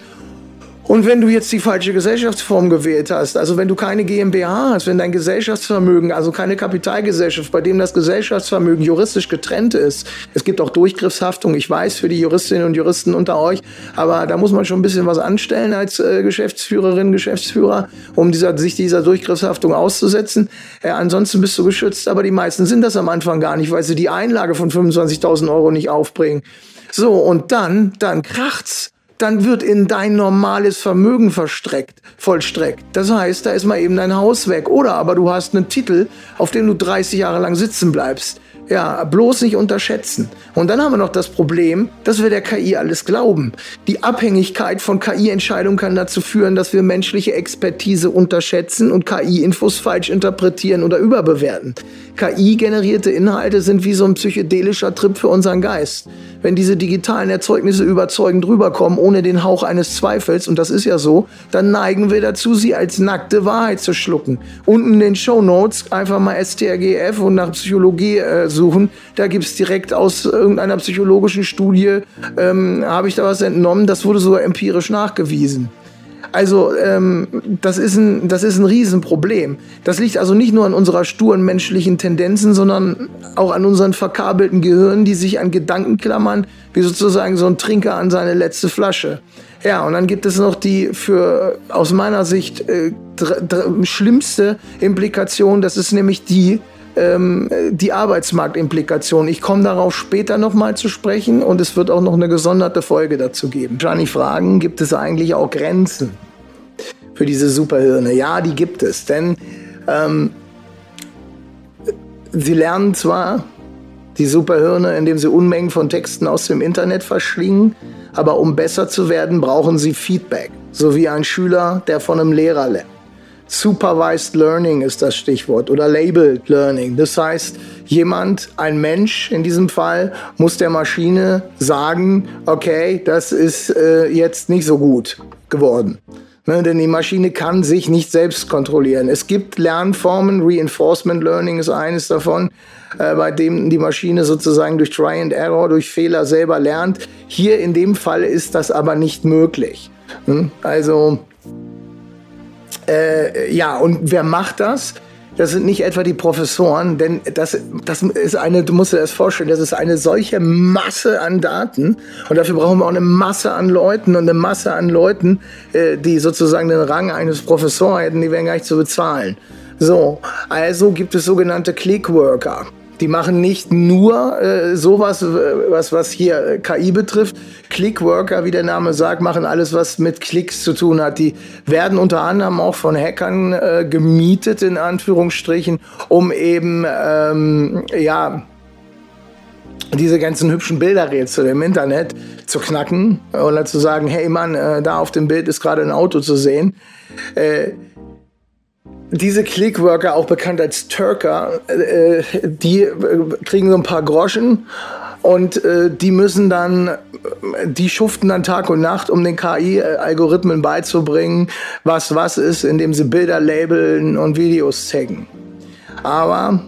Und wenn du jetzt die falsche Gesellschaftsform gewählt hast, also wenn du keine GmbH hast, wenn dein Gesellschaftsvermögen, also keine Kapitalgesellschaft, bei dem das Gesellschaftsvermögen juristisch getrennt ist, es gibt auch Durchgriffshaftung, ich weiß, für die Juristinnen und Juristen unter euch, aber da muss man schon ein bisschen was anstellen als äh, Geschäftsführerin, Geschäftsführer, um dieser, sich dieser Durchgriffshaftung auszusetzen. Äh, ansonsten bist du geschützt, aber die meisten sind das am Anfang gar nicht, weil sie die Einlage von 25.000 Euro nicht aufbringen. So, und dann, dann kracht's dann wird in dein normales Vermögen verstreckt, vollstreckt. Das heißt, da ist mal eben dein Haus weg. Oder aber du hast einen Titel, auf dem du 30 Jahre lang sitzen bleibst. Ja, bloß nicht unterschätzen. Und dann haben wir noch das Problem, dass wir der KI alles glauben. Die Abhängigkeit von KI-Entscheidungen kann dazu führen, dass wir menschliche Expertise unterschätzen und KI-Infos falsch interpretieren oder überbewerten. KI-generierte Inhalte sind wie so ein psychedelischer Trip für unseren Geist. Wenn diese digitalen Erzeugnisse überzeugend rüberkommen, ohne den Hauch eines Zweifels, und das ist ja so, dann neigen wir dazu, sie als nackte Wahrheit zu schlucken. Unten in den Show Notes einfach mal STRGF und nach Psychologie äh, suchen. Da gibt es direkt aus irgendeiner psychologischen Studie, ähm, habe ich da was entnommen, das wurde sogar empirisch nachgewiesen. Also ähm, das, ist ein, das ist ein Riesenproblem. Das liegt also nicht nur an unserer sturen menschlichen Tendenzen, sondern auch an unseren verkabelten Gehirnen, die sich an Gedanken klammern, wie sozusagen so ein Trinker an seine letzte Flasche. Ja, und dann gibt es noch die für aus meiner Sicht äh, schlimmste Implikation, das ist nämlich die, ähm, die Arbeitsmarktimplikation. Ich komme darauf später nochmal zu sprechen und es wird auch noch eine gesonderte Folge dazu geben. Wahrscheinlich fragen, gibt es eigentlich auch Grenzen für diese Superhirne? Ja, die gibt es, denn ähm, sie lernen zwar die Superhirne, indem sie Unmengen von Texten aus dem Internet verschlingen, aber um besser zu werden, brauchen sie Feedback, so wie ein Schüler, der von einem Lehrer lernt. Supervised Learning ist das Stichwort oder Labeled Learning. Das heißt, jemand, ein Mensch in diesem Fall, muss der Maschine sagen, okay, das ist äh, jetzt nicht so gut geworden. Ne, denn die Maschine kann sich nicht selbst kontrollieren. Es gibt Lernformen, Reinforcement Learning ist eines davon, äh, bei dem die Maschine sozusagen durch Try and Error, durch Fehler selber lernt. Hier in dem Fall ist das aber nicht möglich. Hm? Also äh, ja, und wer macht das? Das sind nicht etwa die Professoren, denn das, das ist eine, du musst dir das vorstellen, das ist eine solche Masse an Daten und dafür brauchen wir auch eine Masse an Leuten und eine Masse an Leuten, äh, die sozusagen den Rang eines Professors hätten, die wären gar nicht zu bezahlen. So, also gibt es sogenannte Clickworker. Die machen nicht nur äh, sowas, was, was hier äh, KI betrifft. Clickworker, wie der Name sagt, machen alles, was mit Klicks zu tun hat. Die werden unter anderem auch von Hackern äh, gemietet, in Anführungsstrichen, um eben, ähm, ja, diese ganzen hübschen Bilderrätsel im Internet zu knacken oder zu sagen, hey Mann, äh, da auf dem Bild ist gerade ein Auto zu sehen. Äh, diese Clickworker, auch bekannt als Turker, äh, die äh, kriegen so ein paar Groschen und äh, die müssen dann, die schuften dann Tag und Nacht, um den KI-Algorithmen beizubringen, was was ist, indem sie Bilder labeln und Videos taggen. Aber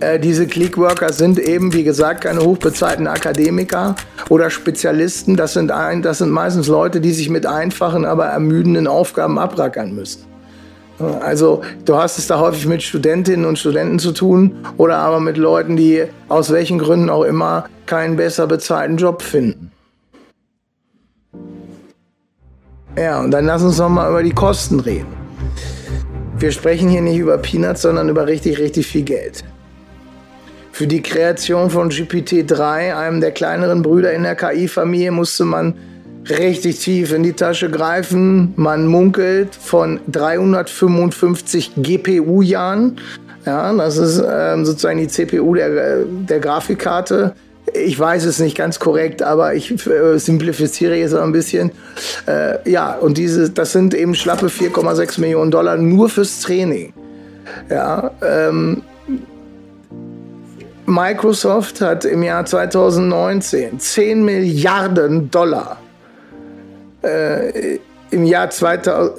äh, diese Clickworker sind eben, wie gesagt, keine hochbezahlten Akademiker oder Spezialisten. Das sind, ein, das sind meistens Leute, die sich mit einfachen, aber ermüdenden Aufgaben abrackern müssen. Also du hast es da häufig mit Studentinnen und Studenten zu tun oder aber mit Leuten, die aus welchen Gründen auch immer keinen besser bezahlten Job finden. Ja, und dann lass uns noch mal über die Kosten reden. Wir sprechen hier nicht über Peanuts, sondern über richtig, richtig viel Geld. Für die Kreation von GPT-3, einem der kleineren Brüder in der KI-Familie, musste man richtig tief in die Tasche greifen. Man munkelt von 355 GPU-Jahren. Ja, das ist ähm, sozusagen die CPU der, der Grafikkarte. Ich weiß es nicht ganz korrekt, aber ich äh, simplifiziere jetzt ein bisschen. Äh, ja, und diese, das sind eben schlappe 4,6 Millionen Dollar nur fürs Training. Ja, ähm, Microsoft hat im Jahr 2019 10 Milliarden Dollar äh, im Jahr 2000,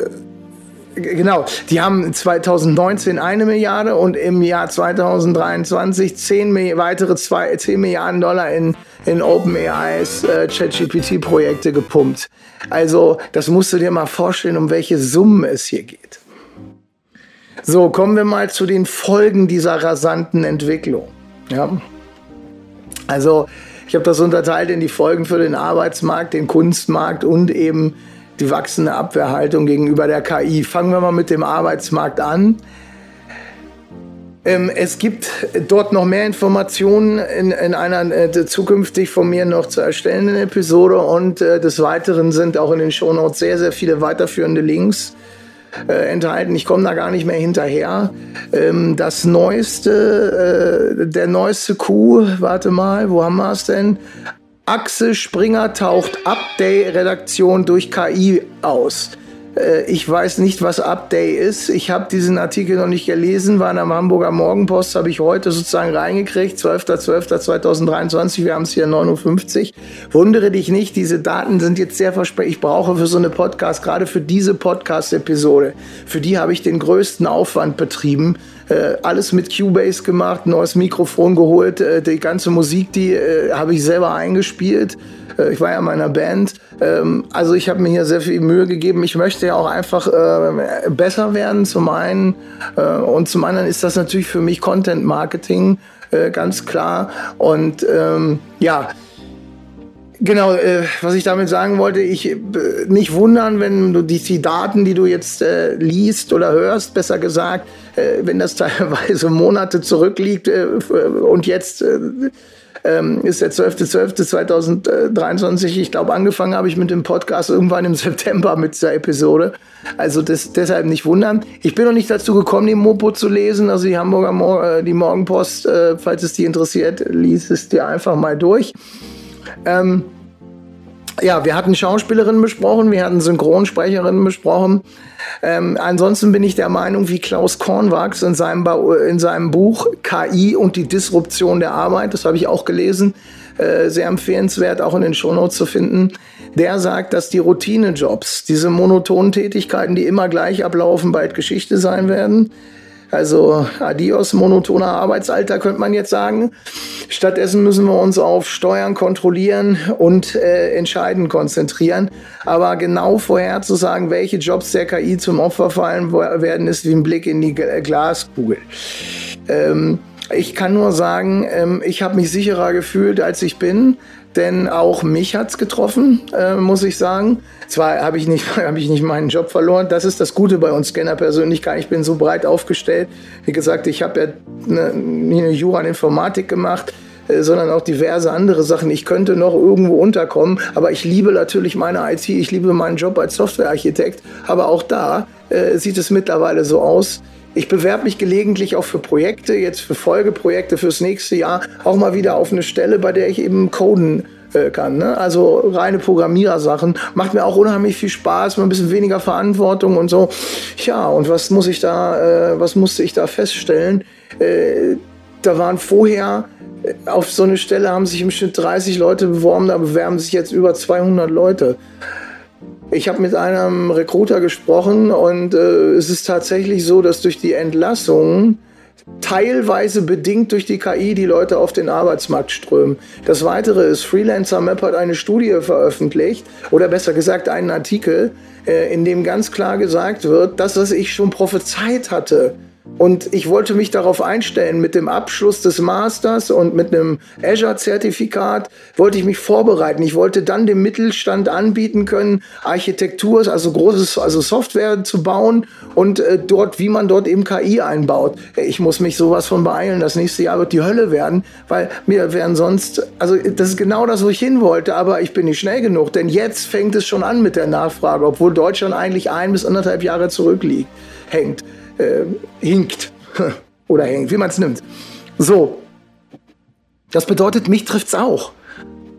äh, genau, die haben 2019 eine Milliarde und im Jahr 2023 10 weitere zwei, 10 Milliarden Dollar in, in OpenAIs äh, ChatGPT-Projekte gepumpt. Also, das musst du dir mal vorstellen, um welche Summen es hier geht. So, kommen wir mal zu den Folgen dieser rasanten Entwicklung. Ja. Also, ich habe das unterteilt in die Folgen für den Arbeitsmarkt, den Kunstmarkt und eben die wachsende Abwehrhaltung gegenüber der KI. Fangen wir mal mit dem Arbeitsmarkt an. Ähm, es gibt dort noch mehr Informationen in, in einer äh, zukünftig von mir noch zu erstellenden Episode und äh, des Weiteren sind auch in den Shownotes sehr, sehr viele weiterführende Links äh, enthalten. Ich komme da gar nicht mehr hinterher. Ähm, das neueste, äh, der neueste Coup, warte mal, wo haben wir es denn? Axel Springer taucht Update-Redaktion durch KI aus. Äh, ich weiß nicht, was Update ist. Ich habe diesen Artikel noch nicht gelesen, war in der Hamburger Morgenpost, habe ich heute sozusagen reingekriegt, 12.12.2023, wir haben es hier 9.50 Uhr. Wundere dich nicht, diese Daten sind jetzt sehr versprechend. Ich brauche für so eine Podcast, gerade für diese Podcast-Episode, für die habe ich den größten Aufwand betrieben. Äh, alles mit Cubase gemacht, neues Mikrofon geholt, äh, die ganze Musik, die äh, habe ich selber eingespielt. Äh, ich war ja in meiner Band. Ähm, also ich habe mir hier sehr viel Mühe gegeben. Ich möchte ja auch einfach äh, besser werden, zum einen. Äh, und zum anderen ist das natürlich für mich Content Marketing, ganz klar. Und ähm, ja, Genau, äh, was ich damit sagen wollte, ich nicht wundern, wenn du die, die Daten, die du jetzt äh, liest oder hörst, besser gesagt, wenn das <laughs> teilweise Monate zurückliegt und jetzt ähm, ist der 12.12.2023. Ich glaube, angefangen habe ich mit dem Podcast irgendwann im <laughs> September mit dieser Episode. Also das, deshalb nicht wundern. Ich bin noch nicht dazu gekommen, die Mopo zu lesen, also die Hamburger Mo äh, die Morgenpost. Äh, falls es die interessiert, lies es dir einfach mal durch. Ähm, ja, wir hatten Schauspielerinnen besprochen, wir hatten Synchronsprecherinnen besprochen. Ähm, ansonsten bin ich der Meinung, wie Klaus Kornwachs in seinem, in seinem Buch KI und die Disruption der Arbeit, das habe ich auch gelesen, äh, sehr empfehlenswert, auch in den Shownotes zu finden. Der sagt, dass die Routinejobs, diese monotonen Tätigkeiten, die immer gleich ablaufen, bald Geschichte sein werden. Also adios, monotoner Arbeitsalter könnte man jetzt sagen. Stattdessen müssen wir uns auf Steuern kontrollieren und äh, entscheiden konzentrieren. Aber genau vorherzusagen, welche Jobs der KI zum Opfer fallen werden, ist wie ein Blick in die Glaskugel. Ähm, ich kann nur sagen, ähm, ich habe mich sicherer gefühlt, als ich bin. Denn auch mich hat's getroffen, äh, muss ich sagen. Zwar habe ich, nicht, <laughs> hab ich nicht meinen Job verloren, das ist das Gute bei uns Scanner-Persönlichkeit. Ich bin so breit aufgestellt. Wie gesagt, ich habe ja eine, eine Jura in Informatik gemacht äh, sondern auch diverse andere Sachen. Ich könnte noch irgendwo unterkommen, aber ich liebe natürlich meine IT, ich liebe meinen Job als Softwarearchitekt, aber auch da äh, sieht es mittlerweile so aus, ich bewerbe mich gelegentlich auch für Projekte, jetzt für Folgeprojekte fürs nächste Jahr, auch mal wieder auf eine Stelle, bei der ich eben coden äh, kann. Ne? Also reine Programmierersachen. Macht mir auch unheimlich viel Spaß, mal ein bisschen weniger Verantwortung und so. Ja, und was muss ich da, äh, was musste ich da feststellen? Äh, da waren vorher äh, auf so eine Stelle haben sich im Schnitt 30 Leute beworben, da bewerben sich jetzt über 200 Leute. Ich habe mit einem Recruiter gesprochen und äh, es ist tatsächlich so, dass durch die Entlassungen teilweise bedingt durch die KI die Leute auf den Arbeitsmarkt strömen. Das Weitere ist, Freelancer Map hat eine Studie veröffentlicht, oder besser gesagt einen Artikel, äh, in dem ganz klar gesagt wird, dass was ich schon prophezeit hatte, und ich wollte mich darauf einstellen, mit dem Abschluss des Masters und mit einem Azure-Zertifikat wollte ich mich vorbereiten. Ich wollte dann dem Mittelstand anbieten können, Architektur, also großes, also Software zu bauen und äh, dort, wie man dort eben KI einbaut. Ich muss mich sowas von beeilen. Das nächste Jahr wird die Hölle werden, weil mir werden sonst, also das ist genau das, wo ich hin wollte, aber ich bin nicht schnell genug, denn jetzt fängt es schon an mit der Nachfrage, obwohl Deutschland eigentlich ein bis anderthalb Jahre zurückliegt, hängt äh, hinkt <laughs> oder hängt, wie man es nimmt. So, das bedeutet, mich trifft es auch.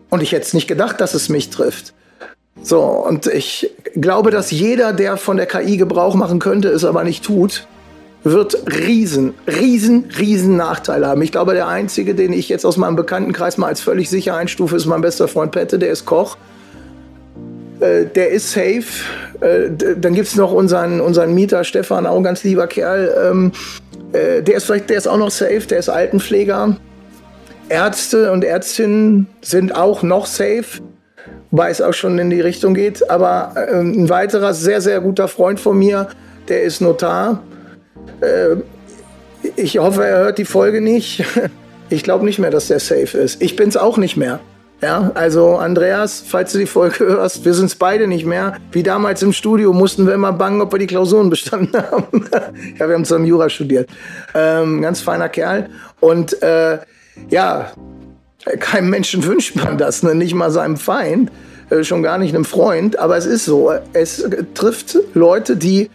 Und ich hätte es nicht gedacht, dass es mich trifft. So, und ich glaube, dass jeder, der von der KI Gebrauch machen könnte, es aber nicht tut, wird riesen, riesen, riesen Nachteile haben. Ich glaube, der einzige, den ich jetzt aus meinem Bekanntenkreis mal als völlig sicher einstufe, ist mein bester Freund Pette, der ist Koch. Äh, der ist safe. Äh, dann gibt es noch unseren, unseren Mieter Stefan, auch ein ganz lieber Kerl. Ähm, äh, der ist vielleicht, der ist auch noch safe, der ist Altenpfleger. Ärzte und Ärztinnen sind auch noch safe, wobei es auch schon in die Richtung geht. Aber äh, ein weiterer sehr, sehr guter Freund von mir, der ist Notar. Äh, ich hoffe, er hört die Folge nicht. <laughs> Ich glaube nicht mehr, dass der safe ist. Ich bin es auch nicht mehr. Ja, also Andreas, falls du die Folge hörst, wir sind es beide nicht mehr. Wie damals im Studio mussten wir immer bangen, ob wir die Klausuren bestanden <laughs> haben. ja, wir haben zusammen Jura studiert. Ähm, ganz feiner Kerl. Und äh, ja, keinem Menschen wünscht man das, ne? nicht mal seinem Feind, äh, schon gar nicht einem Freund. Aber es ist so, es trifft Leute, die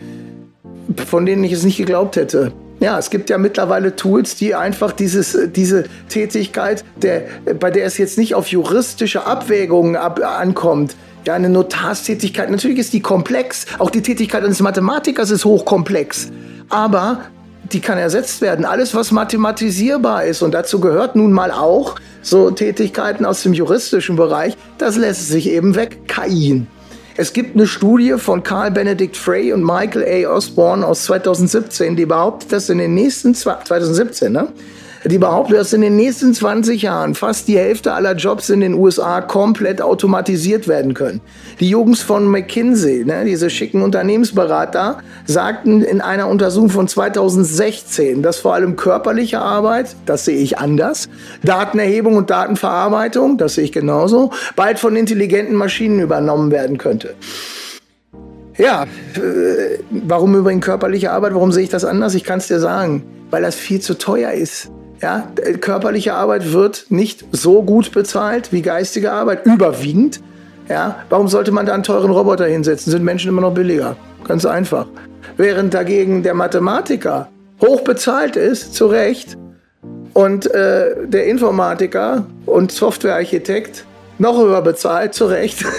von denen ich es nicht geglaubt hätte. Ja, es gibt ja mittlerweile Tools, die einfach dieses, diese Tätigkeit, der, bei der es jetzt nicht auf juristische Abwägungen ab, ankommt, ja, eine Notarstätigkeit, natürlich ist die komplex. Auch die Tätigkeit eines Mathematikers ist hochkomplex. Aber die kann ersetzt werden. Alles, was mathematisierbar ist, und dazu gehört nun mal auch so Tätigkeiten aus dem juristischen Bereich, das lässt sich eben weg KIen. Es gibt eine Studie von Carl Benedict Frey und Michael A. Osborne aus 2017, die behauptet, dass in den nächsten 2017, ne? Die behauptet, dass in den nächsten 20 Jahren fast die Hälfte aller Jobs in den USA komplett automatisiert werden können. Die Jungs von McKinsey, ne, diese schicken Unternehmensberater, sagten in einer Untersuchung von 2016, dass vor allem körperliche Arbeit, das sehe ich anders, Datenerhebung und Datenverarbeitung, das sehe ich genauso, bald von intelligenten Maschinen übernommen werden könnte. Ja, äh, warum übrigens körperliche Arbeit? Warum sehe ich das anders? Ich kann es dir sagen, weil das viel zu teuer ist. Ja, körperliche Arbeit wird nicht so gut bezahlt wie geistige Arbeit, überwiegend. Ja, warum sollte man da einen teuren Roboter hinsetzen? Sind Menschen immer noch billiger? Ganz einfach. Während dagegen der Mathematiker hoch bezahlt ist, zu Recht, und äh, der Informatiker und Softwarearchitekt noch höher bezahlt, zu Recht. <laughs>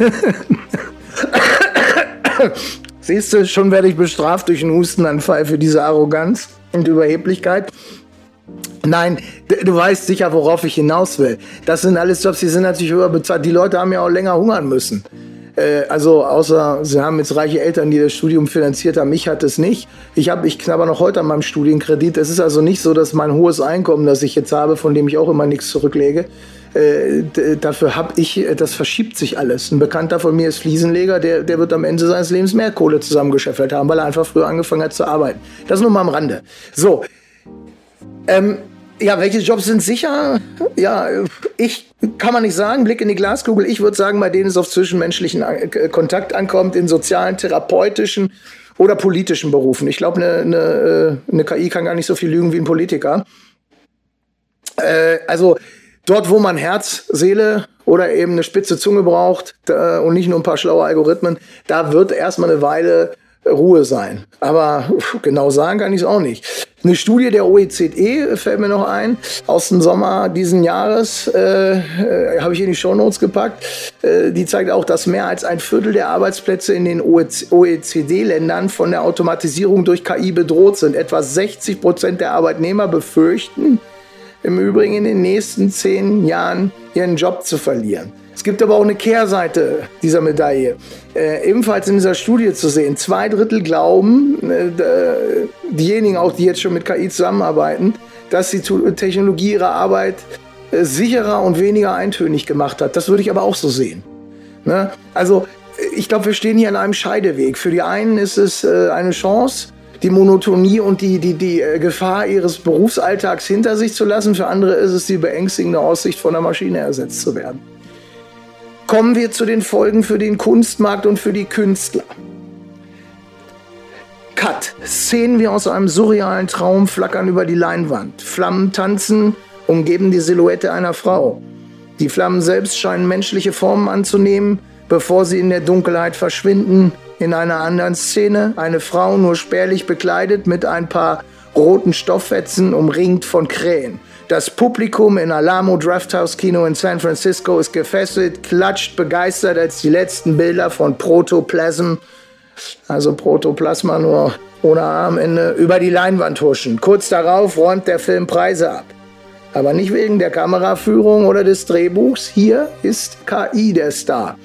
Siehst du, schon werde ich bestraft durch einen Hustenanfall für diese Arroganz und Überheblichkeit. Nein, du weißt sicher, worauf ich hinaus will. Das sind alles Jobs, die sind natürlich höher bezahlt. Die Leute haben ja auch länger hungern müssen. Äh, also außer sie haben jetzt reiche Eltern, die das Studium finanziert haben. Ich hatte es nicht. Ich, hab, ich knabber noch heute an meinem Studienkredit. Es ist also nicht so, dass mein hohes Einkommen, das ich jetzt habe, von dem ich auch immer nichts zurücklege, äh, dafür habe ich, das verschiebt sich alles. Ein Bekannter von mir ist Fliesenleger, der, der wird am Ende seines Lebens mehr Kohle zusammengescheffelt haben, weil er einfach früher angefangen hat zu arbeiten. Das nur mal am Rande. So. Ähm, Ja, welche Jobs sind sicher? Ja, ich kann man nicht sagen. Blick in die Glaskugel. Ich würde sagen, bei denen es auf zwischenmenschlichen äh, Kontakt ankommt, in sozialen, therapeutischen oder politischen Berufen. Ich glaube, eine, eine, äh, eine KI kann gar nicht so viel lügen wie ein Politiker. Äh, also dort, wo man Herz, Seele oder eben eine spitze Zunge braucht äh, und nicht nur ein paar schlaue Algorithmen, da wird erstmal eine Weile Ruhe sein. Aber genau sagen kann ich es auch nicht. Eine Studie der OECD fällt mir noch ein, aus dem Sommer diesen Jahres, äh, äh, habe ich in die Shownotes gepackt. Äh, die zeigt auch, dass mehr als ein Viertel der Arbeitsplätze in den OECD-Ländern von der Automatisierung durch KI bedroht sind. Etwa 60 Prozent der Arbeitnehmer befürchten, im Übrigen in den nächsten zehn Jahren ihren Job zu verlieren. Es gibt aber auch eine Kehrseite dieser Medaille. Äh, ebenfalls in dieser Studie zu sehen. Zwei Drittel glauben, äh, diejenigen auch, die jetzt schon mit KI zusammenarbeiten, dass die Technologie ihre Arbeit äh, sicherer und weniger eintönig gemacht hat. Das würde ich aber auch so sehen. Ne? Also ich glaube, wir stehen hier an einem Scheideweg. Für die einen ist es äh, eine Chance, die Monotonie und die, die, die äh, Gefahr ihres Berufsalltags hinter sich zu lassen. Für andere ist es die beängstigende Aussicht, von der Maschine ersetzt zu werden. Kommen wir zu den Folgen für den Kunstmarkt und für die Künstler. Cut. Szenen wie aus einem surrealen Traum flackern über die Leinwand. Flammen tanzen, umgeben die Silhouette einer Frau. Die Flammen selbst scheinen menschliche Formen anzunehmen, bevor sie in der Dunkelheit verschwinden. In einer anderen Szene eine Frau nur spärlich bekleidet mit ein paar roten Stofffetzen umringt von Krähen. Das Publikum in Alamo Drafthouse Kino in San Francisco ist gefesselt, klatscht begeistert, als die letzten Bilder von Protoplasm, also Protoplasma nur ohne A am Ende, über die Leinwand huschen. Kurz darauf räumt der Film Preise ab. Aber nicht wegen der Kameraführung oder des Drehbuchs. Hier ist KI der Star.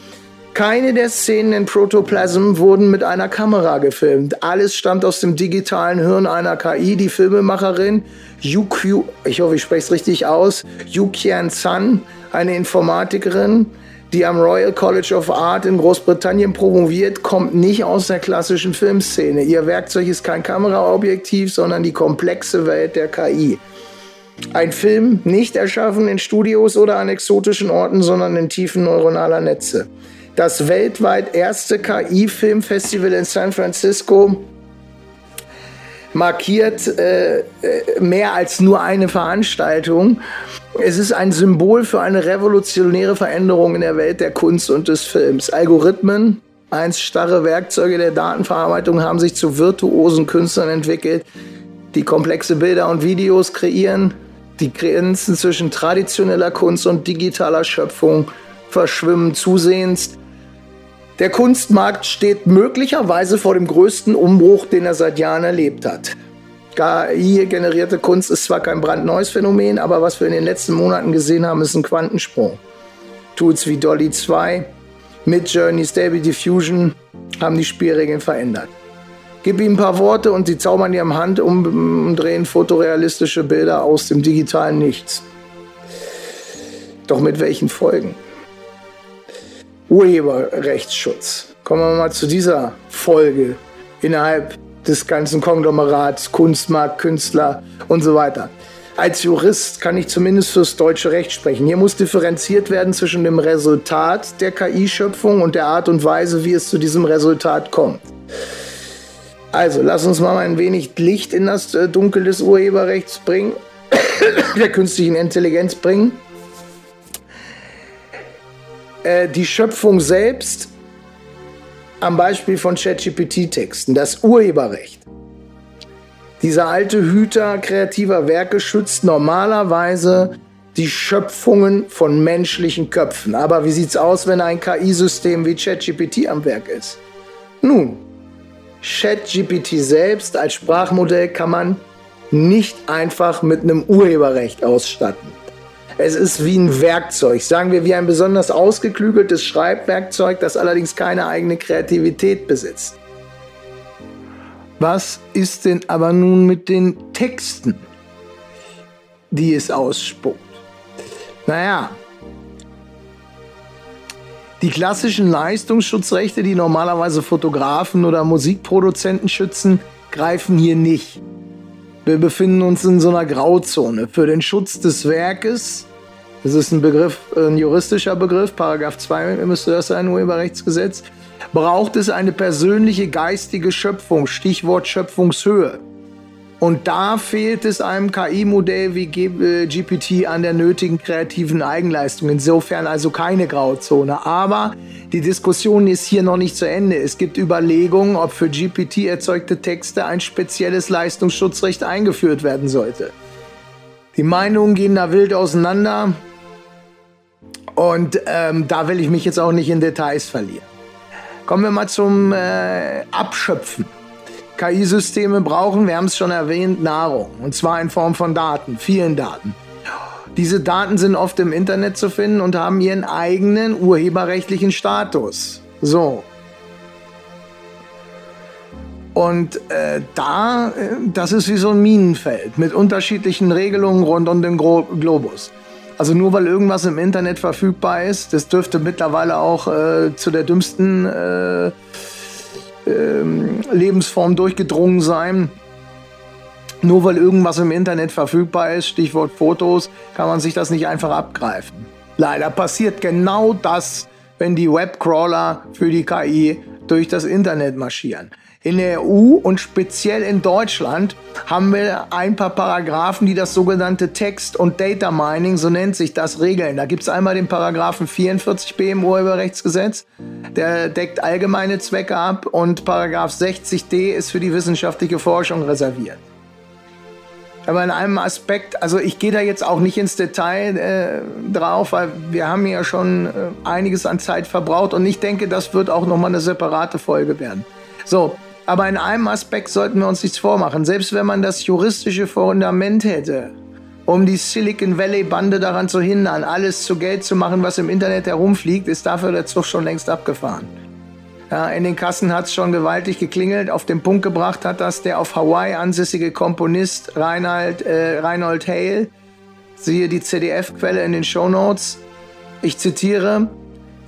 Keine der Szenen in Protoplasm wurden mit einer Kamera gefilmt. Alles stammt aus dem digitalen Hirn einer KI. Die Filmemacherin Yukyu, ich hoffe, ich spreche es richtig aus, Yukian Sun, eine Informatikerin, die am Royal College of Art in Großbritannien promoviert, kommt nicht aus der klassischen Filmszene. Ihr Werkzeug ist kein Kameraobjektiv, sondern die komplexe Welt der KI. Ein Film nicht erschaffen in Studios oder an exotischen Orten, sondern in Tiefen neuronaler Netze das weltweit erste KI-Filmfestival in San Francisco markiert äh, äh, mehr als nur eine Veranstaltung. Es ist ein Symbol für eine revolutionäre Veränderung in der Welt der Kunst und des Films. Algorithmen, einst starre Werkzeuge der Datenverarbeitung, haben sich zu virtuosen Künstlern entwickelt, die komplexe Bilder und Videos kreieren. Die Grenzen zwischen traditioneller Kunst und digitaler Schöpfung verschwimmen zusehends. Der Kunstmarkt steht möglicherweise vor dem größten Umbruch, den er seit Jahren erlebt hat. KI-generierte Kunst ist zwar kein brandneues Phänomen, aber was wir in den letzten Monaten gesehen haben, ist ein Quantensprung. Tools wie Dolly 2, Midjourney, Stable Diffusion haben die Spielregeln verändert. Gib ihm ein paar Worte und sie zaubern dir am Hand umdrehen fotorealistische Bilder aus dem digitalen Nichts. Doch mit welchen Folgen? Urheberrechtsschutz. Kommen wir mal zu dieser Folge innerhalb des ganzen Konglomerats, Kunstmarkt, Künstler und so weiter. Als Jurist kann ich zumindest fürs deutsche Recht sprechen. Hier muss differenziert werden zwischen dem Resultat der KI-Schöpfung und der Art und Weise, wie es zu diesem Resultat kommt. Also, lass uns mal ein wenig Licht in das äh, Dunkel des Urheberrechts bringen, <coughs> der künstlichen Intelligenz bringen. Äh, die Schöpfung selbst am Beispiel von ChatGPT-Texten, das Urheberrecht. Dieser alte Hüter kreativer Werke schützt normalerweise die Schöpfungen von menschlichen Köpfen. Aber wie sieht's aus, wenn ein KI-System wie ChatGPT am Werk ist? Nun, ChatGPT selbst als Sprachmodell kann man nicht einfach mit einem Urheberrecht ausstatten. Es ist wie ein Werkzeug, sagen wir wie ein besonders ausgeklügeltes Schreibwerkzeug, das allerdings keine eigene Kreativität besitzt. Was ist denn aber nun mit den Texten, die es ausspuckt? Naja, die klassischen Leistungsschutzrechte, die normalerweise Fotografen oder Musikproduzenten schützen, greifen hier nicht. Wir befinden uns in so einer Grauzone. Für den Schutz des Werkes, das ist ein Begriff, ein juristischer Begriff, Paragraph 2 müsste das sein, Urheberrechtsgesetz, braucht es eine persönliche geistige Schöpfung, Stichwort Schöpfungshöhe. Und da fehlt es einem KI-Modell wie GPT äh, an der nötigen kreativen Eigenleistung. Insofern also keine Grauzone. Aber die Diskussion ist hier noch nicht zu Ende. Es gibt Überlegungen, ob für GPT erzeugte Texte ein spezielles Leistungsschutzrecht eingeführt werden sollte. Die Meinungen gehen da wild auseinander. Und ähm, da will ich mich jetzt auch nicht in Details verlieren. Kommen wir mal zum äh, Abschöpfen. KI-Systeme brauchen, wir haben es schon erwähnt, Nahrung. Und zwar in Form von Daten, vielen Daten. Diese Daten sind oft im Internet zu finden und haben ihren eigenen urheberrechtlichen Status. So. Und äh, da, äh, das ist wie so ein Minenfeld mit unterschiedlichen Regelungen rund um den Globus. Also nur weil irgendwas im Internet verfügbar ist, das dürfte mittlerweile auch äh, zu der dümmsten äh, ähm, Lebensform durchgedrungen sein. Nur weil irgendwas im Internet verfügbar ist, Stichwort Fotos, kann man sich das nicht einfach abgreifen. Leider passiert genau das, wenn die Webcrawler für die KI durch das Internet marschieren. In der EU und speziell in Deutschland haben wir ein paar Paragraphen, die das sogenannte Text- und Data Mining, so nennt sich das, regeln. Da gibt es einmal den Paragraphen 44b im Urheberrechtsgesetz, der deckt allgemeine Zwecke ab und Paragraph 60d ist für die wissenschaftliche Forschung reserviert. Aber in einem Aspekt, also ich gehe da jetzt auch nicht ins Detail äh, drauf, weil wir haben ja schon äh, einiges an Zeit verbraucht und ich denke, das wird auch nochmal eine separate Folge werden. So, aber in einem Aspekt sollten wir uns nichts vormachen. Selbst wenn man das juristische Fundament hätte, um die Silicon Valley Bande daran zu hindern, alles zu Geld zu machen, was im Internet herumfliegt, ist dafür der Zug schon längst abgefahren. Ja, in den Kassen hat es schon gewaltig geklingelt. Auf den Punkt gebracht hat das der auf Hawaii ansässige Komponist Reinhard, äh, Reinhold Hale. Siehe die CDF-Quelle in den Show Notes. Ich zitiere: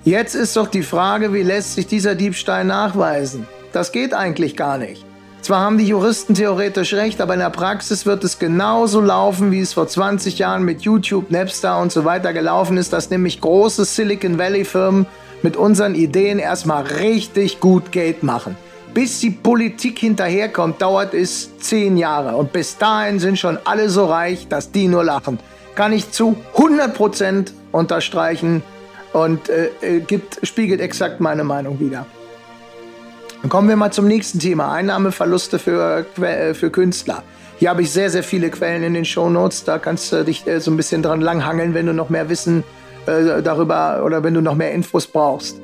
Jetzt ist doch die Frage, wie lässt sich dieser Diebstahl nachweisen? Das geht eigentlich gar nicht. Zwar haben die Juristen theoretisch recht, aber in der Praxis wird es genauso laufen, wie es vor 20 Jahren mit YouTube, Napster und so weiter gelaufen ist, dass nämlich große Silicon Valley Firmen mit unseren Ideen erstmal richtig gut Geld machen. Bis die Politik hinterherkommt, dauert es 10 Jahre und bis dahin sind schon alle so reich, dass die nur lachen. Kann ich zu 100% unterstreichen und äh, äh, gibt, spiegelt exakt meine Meinung wider. Dann kommen wir mal zum nächsten Thema. Einnahmeverluste für, äh, für Künstler. Hier habe ich sehr, sehr viele Quellen in den Show Notes. Da kannst du dich äh, so ein bisschen dran langhangeln, wenn du noch mehr Wissen äh, darüber oder wenn du noch mehr Infos brauchst.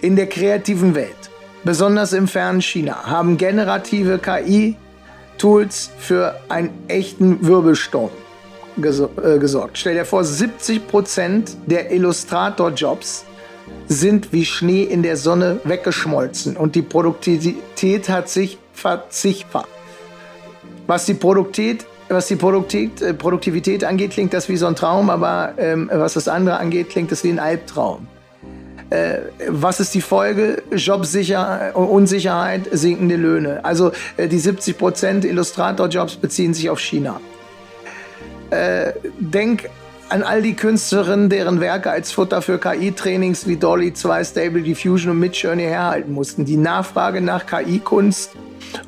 In der kreativen Welt, besonders im fernen China, haben generative KI-Tools für einen echten Wirbelsturm gesorgt. Stell dir vor, 70% der Illustrator-Jobs sind wie Schnee in der Sonne weggeschmolzen und die Produktivität hat sich verzichtfacht. Was die Produktivität, was die äh, Produktivität angeht, klingt das wie so ein Traum, aber ähm, was das andere angeht, klingt das wie ein Albtraum. Äh, was ist die Folge? Jobsicher Unsicherheit, sinkende Löhne. Also äh, die 70% Illustrator-Jobs beziehen sich auf China. Äh, denk an all die Künstlerinnen, deren Werke als Futter für KI-Trainings wie Dolly 2, Stable Diffusion und Midjourney herhalten mussten. Die Nachfrage nach KI-Kunst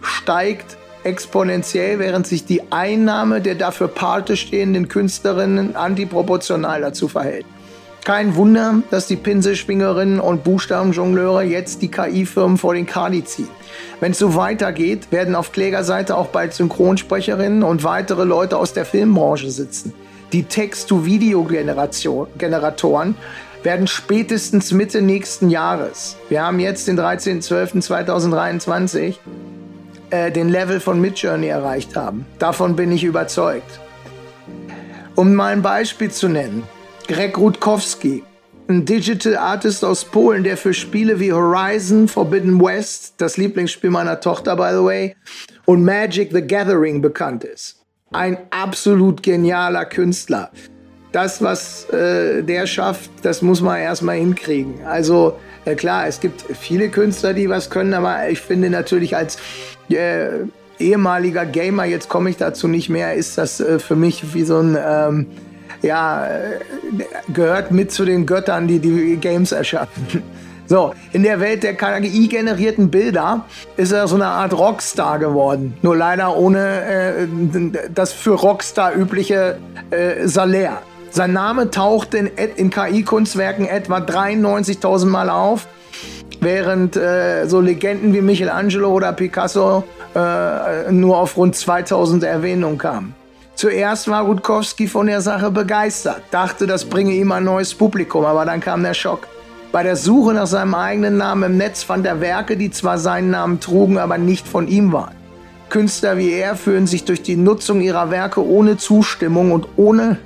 steigt exponentiell, während sich die Einnahme der dafür Pate stehenden Künstlerinnen antiproportional dazu verhält. Kein Wunder, dass die Pinselschwingerinnen und Buchstabenjongleure jetzt die KI-Firmen vor den Kali ziehen. Wenn es so weitergeht, werden auf Klägerseite auch bald Synchronsprecherinnen und weitere Leute aus der Filmbranche sitzen. Die Text-to-Video-Generatoren werden spätestens Mitte nächsten Jahres, wir haben jetzt den 13.12.2023, äh, den Level von Midjourney erreicht haben. Davon bin ich überzeugt. Um mal ein Beispiel zu nennen, Greg Rutkowski, ein Digital Artist aus Polen, der für Spiele wie Horizon, Forbidden West, das Lieblingsspiel meiner Tochter, by the way, und Magic the Gathering bekannt ist ein absolut genialer Künstler. Das, was äh, der schafft, das muss man erstmal hinkriegen. Also äh, klar, es gibt viele Künstler, die was können, aber ich finde natürlich als äh, ehemaliger Gamer, jetzt komme ich dazu nicht mehr, ist das äh, für mich wie so ein, ähm, ja, äh, gehört mit zu den Göttern, die die Games erschaffen. So, in der Welt der KI-generierten Bilder ist er so eine Art Rockstar geworden. Nur leider ohne äh, das für Rockstar übliche äh, Salär. Sein Name taucht in, in KI-Kunstwerken etwa 93.000 Mal auf, während äh, so Legenden wie Michelangelo oder Picasso äh, nur auf rund 2000 Erwähnungen kamen. Zuerst war Rutkowski von der Sache begeistert, dachte, das bringe ihm ein neues Publikum, aber dann kam der Schock. Bei der Suche nach seinem eigenen Namen im Netz fand er Werke, die zwar seinen Namen trugen, aber nicht von ihm waren. Künstler wie er fühlen sich durch die Nutzung ihrer Werke ohne Zustimmung und ohne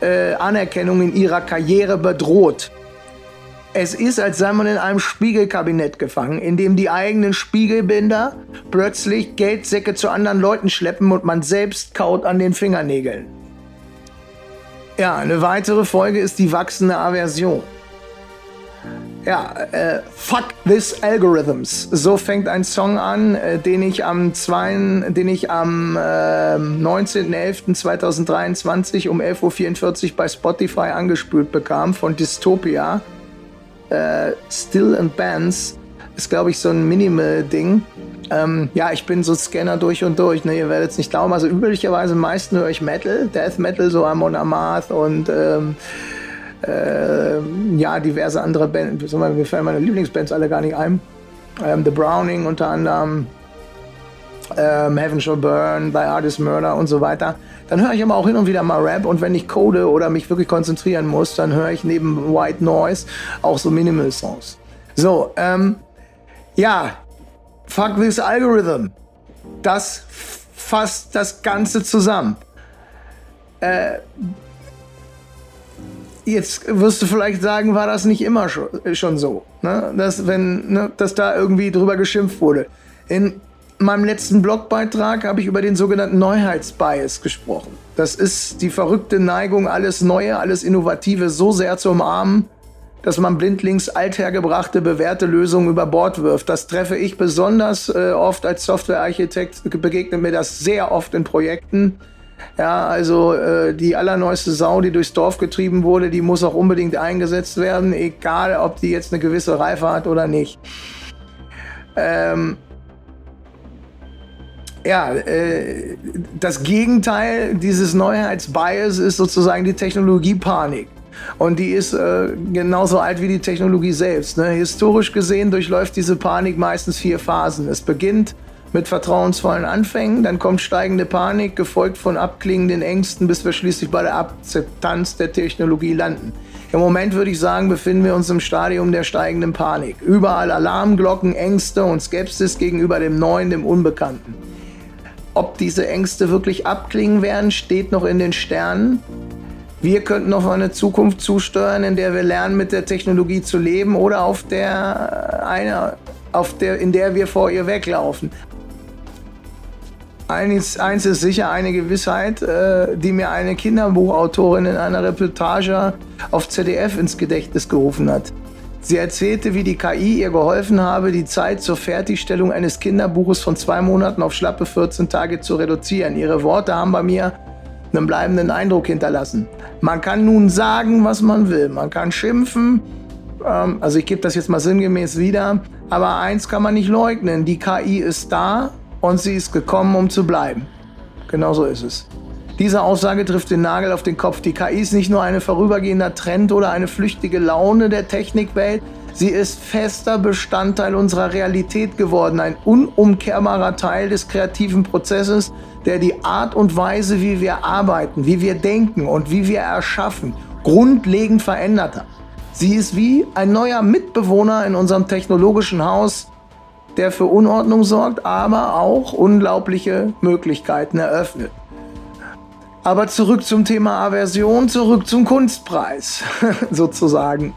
äh, Anerkennung in ihrer Karriere bedroht. Es ist, als sei man in einem Spiegelkabinett gefangen, in dem die eigenen Spiegelbinder plötzlich Geldsäcke zu anderen Leuten schleppen und man selbst kaut an den Fingernägeln. Ja, eine weitere Folge ist die wachsende Aversion. Ja, äh, Fuck This Algorithms. So fängt ein Song an, äh, den ich am, 2, den ich am äh, 19.11.2023 um 11.44 Uhr bei Spotify angespült bekam von Dystopia. Äh, Still and Bands ist, glaube ich, so ein Minimal-Ding. Ähm, ja, ich bin so Scanner durch und durch. Ne? Ihr werdet es nicht glauben. Also üblicherweise meisten höre ich Metal, Death Metal, so Amon Amarth und ähm, äh, ja, diverse andere Bands, mir fallen meine Lieblingsbands alle gar nicht ein. Ähm, The Browning unter anderem, ähm, Heaven Shall Burn, The Artist Murder und so weiter. Dann höre ich aber auch hin und wieder mal Rap und wenn ich code oder mich wirklich konzentrieren muss, dann höre ich neben White Noise auch so Minimal-Songs. So, ähm, ja, Fuck this Algorithm. Das fasst das Ganze zusammen. Äh, Jetzt wirst du vielleicht sagen, war das nicht immer schon, so, ne? dass, wenn, ne? dass da irgendwie drüber geschimpft wurde. In meinem letzten Blogbeitrag habe ich über den sogenannten Neuheitsbias gesprochen. Das ist die verrückte Neigung, alles Neue, alles Innovative so sehr zu umarmen, dass man blindlings althergebrachte, bewährte Lösungen über Bord wirft. Das treffe ich besonders äh, oft als Softwarearchitekt, begegnet mir das sehr oft in Projekten ja, also äh, die allerneueste Sau, die durchs Dorf getrieben wurde, die muss auch unbedingt eingesetzt werden, egal ob die jetzt eine gewisse Reife hat oder nicht. Ähm, ja, äh, das Gegenteil dieses Neuheitsbias ist sozusagen die Technologiepanik. Und die ist äh, genauso alt wie die Technologie selbst. Ne? Historisch gesehen durchläuft diese Panik meistens vier Phasen. Es beginnt mit vertrauensvollen Anfängen, dann kommt steigende Panik, gefolgt von abklingenden Ängsten, bis wir schließlich bei der Akzeptanz der Technologie landen. Im Moment würde ich sagen, befinden wir uns im Stadium der steigenden Panik. Überall Alarmglocken, Ängste und Skepsis gegenüber dem Neuen, dem Unbekannten. Ob diese Ängste wirklich abklingen werden, steht noch in den Sternen. Wir könnten auf eine Zukunft zusteuern, in der wir lernen, mit der Technologie zu leben oder auf der, eine, auf der, in der wir vor ihr weglaufen. Eins, eins ist sicher eine Gewissheit, äh, die mir eine Kinderbuchautorin in einer Reportage auf ZDF ins Gedächtnis gerufen hat. Sie erzählte, wie die KI ihr geholfen habe, die Zeit zur Fertigstellung eines Kinderbuches von zwei Monaten auf schlappe 14 Tage zu reduzieren. Ihre Worte haben bei mir einen bleibenden Eindruck hinterlassen. Man kann nun sagen, was man will. Man kann schimpfen. Ähm, also ich gebe das jetzt mal sinngemäß wieder. Aber eins kann man nicht leugnen. Die KI ist da und sie ist gekommen, um zu bleiben. Genau so ist es. Diese Aussage trifft den Nagel auf den Kopf. Die KI ist nicht nur ein vorübergehender Trend oder eine flüchtige Laune der Technikwelt, sie ist fester Bestandteil unserer Realität geworden, ein unumkehrbarer Teil des kreativen Prozesses, der die Art und Weise, wie wir arbeiten, wie wir denken und wie wir erschaffen, grundlegend verändert hat. Sie ist wie ein neuer Mitbewohner in unserem technologischen Haus, der für Unordnung sorgt, aber auch unglaubliche Möglichkeiten eröffnet. Aber zurück zum Thema Aversion, zurück zum Kunstpreis <laughs> sozusagen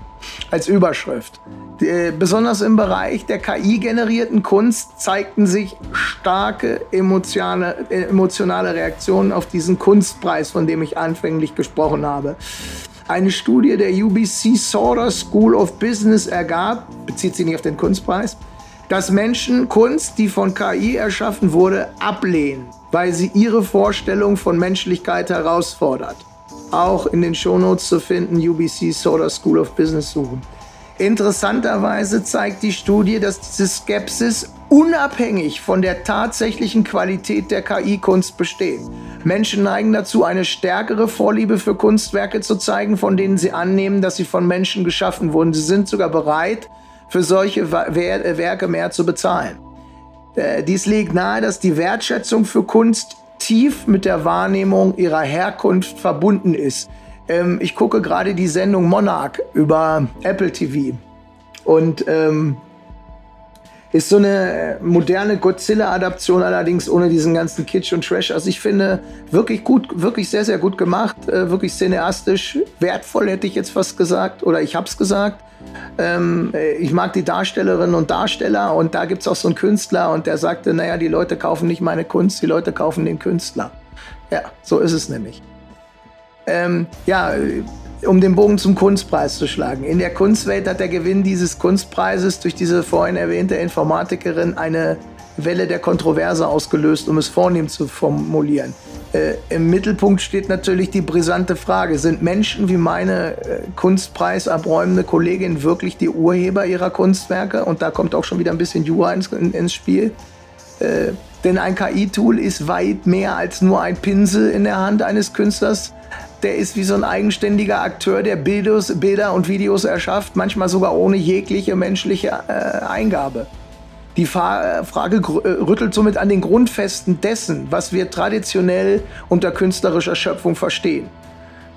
als Überschrift. Die, besonders im Bereich der KI-generierten Kunst zeigten sich starke emotionale, emotionale Reaktionen auf diesen Kunstpreis, von dem ich anfänglich gesprochen habe. Eine Studie der UBC Sauder School of Business ergab, bezieht sich nicht auf den Kunstpreis, dass Menschen Kunst, die von KI erschaffen wurde, ablehnen, weil sie ihre Vorstellung von Menschlichkeit herausfordert. Auch in den Shownotes zu finden, UBC Soda School of Business suchen. Interessanterweise zeigt die Studie, dass diese Skepsis unabhängig von der tatsächlichen Qualität der KI-Kunst besteht. Menschen neigen dazu, eine stärkere Vorliebe für Kunstwerke zu zeigen, von denen sie annehmen, dass sie von Menschen geschaffen wurden. Sie sind sogar bereit, für solche Werke mehr zu bezahlen. Äh, dies legt nahe, dass die Wertschätzung für Kunst tief mit der Wahrnehmung ihrer Herkunft verbunden ist. Ähm, ich gucke gerade die Sendung Monarch über Apple TV und ähm, ist so eine moderne Godzilla-Adaption, allerdings ohne diesen ganzen Kitsch und Trash. Also ich finde wirklich gut, wirklich sehr, sehr gut gemacht, äh, wirklich cineastisch, wertvoll hätte ich jetzt fast gesagt, oder ich hab's gesagt. Ähm, äh, ich mag die Darstellerinnen und Darsteller und da gibt es auch so einen Künstler und der sagte, naja, die Leute kaufen nicht meine Kunst, die Leute kaufen den Künstler. Ja, so ist es nämlich. Ähm, ja, um den Bogen zum Kunstpreis zu schlagen. In der Kunstwelt hat der Gewinn dieses Kunstpreises durch diese vorhin erwähnte Informatikerin eine Welle der Kontroverse ausgelöst, um es vornehm zu formulieren. Äh, Im Mittelpunkt steht natürlich die brisante Frage, sind Menschen wie meine äh, kunstpreisabräumende Kollegin wirklich die Urheber ihrer Kunstwerke? Und da kommt auch schon wieder ein bisschen Jura ins, in, ins Spiel. Äh, denn ein KI-Tool ist weit mehr als nur ein Pinsel in der Hand eines Künstlers. Der ist wie so ein eigenständiger Akteur, der Bildos, Bilder und Videos erschafft, manchmal sogar ohne jegliche menschliche äh, Eingabe. Die Fa äh, Frage äh, rüttelt somit an den Grundfesten dessen, was wir traditionell unter künstlerischer Schöpfung verstehen.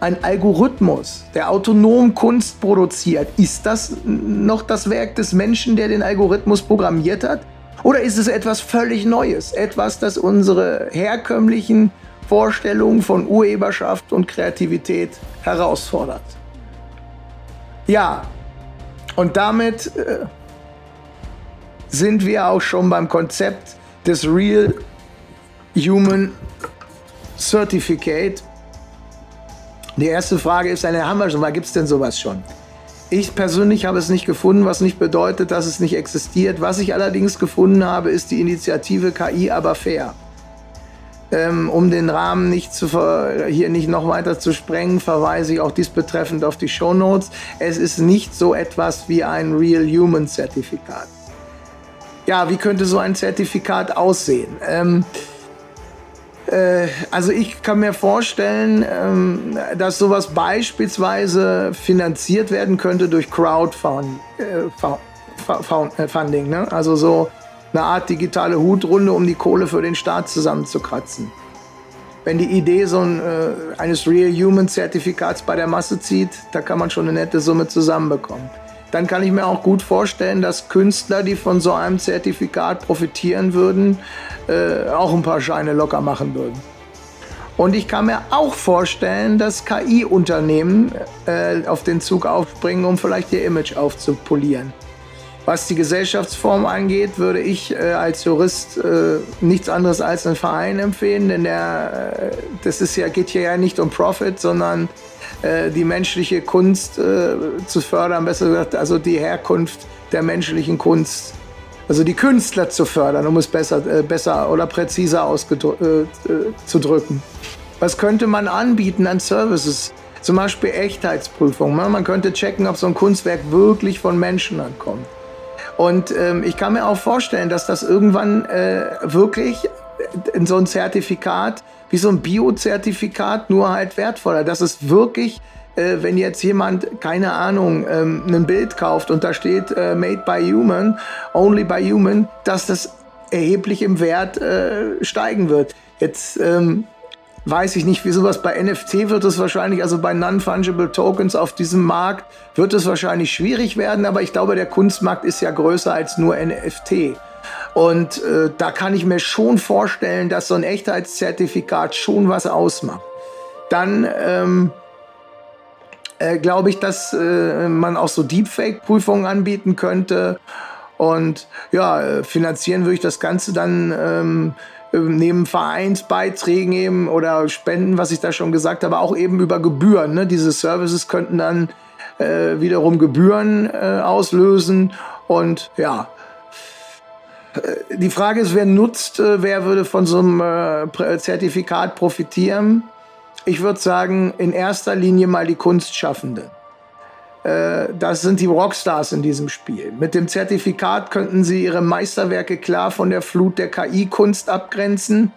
Ein Algorithmus, der autonom Kunst produziert, ist das noch das Werk des Menschen, der den Algorithmus programmiert hat? Oder ist es etwas völlig Neues? Etwas, das unsere herkömmlichen Vorstellungen von Urheberschaft und Kreativität herausfordert? Ja, und damit äh, sind wir auch schon beim Konzept des Real Human Certificate. Die erste Frage ist, eine haben wir schon, gibt es denn sowas schon? Ich persönlich habe es nicht gefunden, was nicht bedeutet, dass es nicht existiert. Was ich allerdings gefunden habe, ist die Initiative KI aber fair. Ähm, um den Rahmen nicht zu hier nicht noch weiter zu sprengen, verweise ich auch dies betreffend auf die Show Notes. Es ist nicht so etwas wie ein Real Human Zertifikat ja, wie könnte so ein Zertifikat aussehen? Ähm, äh, also ich kann mir vorstellen, ähm, dass sowas beispielsweise finanziert werden könnte durch Crowdfunding. Äh, äh ne? Also so eine Art digitale Hutrunde, um die Kohle für den Staat zusammenzukratzen. Wenn die Idee so ein, äh, eines Real Human Zertifikats bei der Masse zieht, da kann man schon eine nette Summe zusammenbekommen dann kann ich mir auch gut vorstellen, dass Künstler, die von so einem Zertifikat profitieren würden, äh, auch ein paar Scheine locker machen würden. Und ich kann mir auch vorstellen, dass KI-Unternehmen äh, auf den Zug aufspringen, um vielleicht ihr Image aufzupolieren. Was die Gesellschaftsform angeht, würde ich äh, als Jurist äh, nichts anderes als einen Verein empfehlen, denn der, äh, das ist ja, geht hier ja nicht um Profit, sondern äh, die menschliche Kunst äh, zu fördern, besser gesagt, also die Herkunft der menschlichen Kunst, also die Künstler zu fördern, um es besser, äh, besser oder präziser auszudrücken. Was könnte man anbieten an Services? Zum Beispiel Echtheitsprüfung. Ne? Man könnte checken, ob so ein Kunstwerk wirklich von Menschen ankommt. Und ähm, ich kann mir auch vorstellen, dass das irgendwann äh, wirklich in so ein Zertifikat wie so ein Bio-Zertifikat, nur halt wertvoller. Das ist wirklich, äh, wenn jetzt jemand, keine Ahnung, ähm, ein Bild kauft und da steht äh, Made by Human, Only by Human, dass das erheblich im Wert äh, steigen wird. Jetzt ähm, weiß ich nicht, wie sowas bei NFT wird es wahrscheinlich, also bei Non-Fungible Tokens auf diesem Markt wird es wahrscheinlich schwierig werden, aber ich glaube, der Kunstmarkt ist ja größer als nur NFT. Und äh, da kann ich mir schon vorstellen, dass so ein Echtheitszertifikat schon was ausmacht. Dann ähm, äh, glaube ich, dass äh, man auch so Deepfake-Prüfungen anbieten könnte. Und ja, äh, finanzieren würde ich das Ganze dann ähm, neben Vereinsbeiträgen eben oder Spenden, was ich da schon gesagt habe, auch eben über Gebühren. Ne? Diese Services könnten dann äh, wiederum Gebühren äh, auslösen. Und ja, die Frage ist, wer nutzt, äh, wer würde von so einem äh, Zertifikat profitieren? Ich würde sagen, in erster Linie mal die Kunstschaffenden. Äh, das sind die Rockstars in diesem Spiel. Mit dem Zertifikat könnten sie ihre Meisterwerke klar von der Flut der KI-Kunst abgrenzen.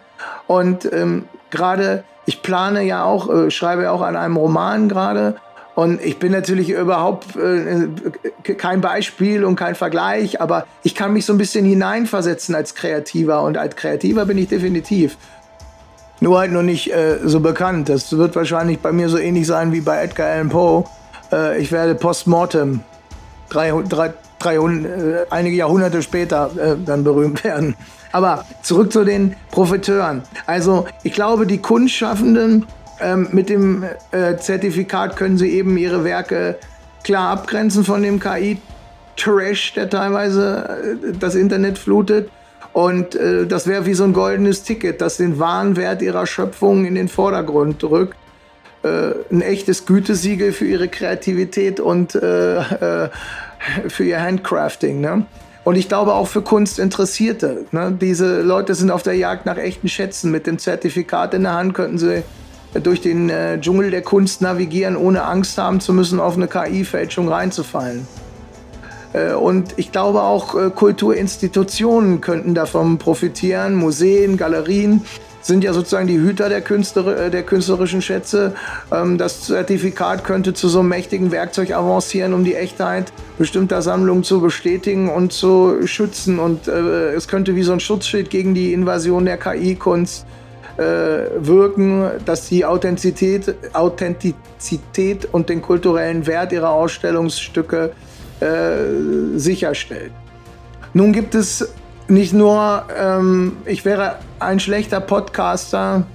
Und ähm, gerade, ich plane ja auch, äh, schreibe ja auch an einem Roman gerade. Und ich bin natürlich überhaupt äh, kein Beispiel und kein Vergleich, aber ich kann mich so ein bisschen hineinversetzen als Kreativer. Und als Kreativer bin ich definitiv. Nur halt noch nicht äh, so bekannt. Das wird wahrscheinlich bei mir so ähnlich sein wie bei Edgar Allan Poe. Äh, ich werde postmortem, drei, drei, drei, äh, einige Jahrhunderte später, äh, dann berühmt <laughs> werden. Aber zurück zu den Profiteuren. Also ich glaube, die Kunstschaffenden ähm, mit dem äh, Zertifikat können sie eben ihre Werke klar abgrenzen von dem KI-Trash, der teilweise äh, das Internet flutet. Und äh, das wäre wie so ein goldenes Ticket, das den wahren Wert ihrer Schöpfung in den Vordergrund rückt. Äh, ein echtes Gütesiegel für ihre Kreativität und äh, äh, für ihr Handcrafting. Ne? Und ich glaube auch für Kunstinteressierte. Ne? Diese Leute sind auf der Jagd nach echten Schätzen. Mit dem Zertifikat in der Hand könnten sie durch den äh, Dschungel der Kunst navigieren, ohne Angst haben zu müssen, auf eine KI-Fälschung reinzufallen. Äh, und ich glaube auch äh, Kulturinstitutionen könnten davon profitieren, Museen, Galerien sind ja sozusagen die Hüter der, Künstler, äh, der künstlerischen Schätze. Ähm, das Zertifikat könnte zu so einem mächtigen Werkzeug avancieren, um die Echtheit bestimmter Sammlungen zu bestätigen und zu schützen. Und es könnte wie so ein Schutzschild gegen die Invasion der KI-Kunst wirken, dass die Authentizität, Authentizität und den kulturellen Wert ihrer Ausstellungsstücke äh, sicherstellt. Nun gibt es nicht nur, ähm, ich wäre ein schlechter Podcaster,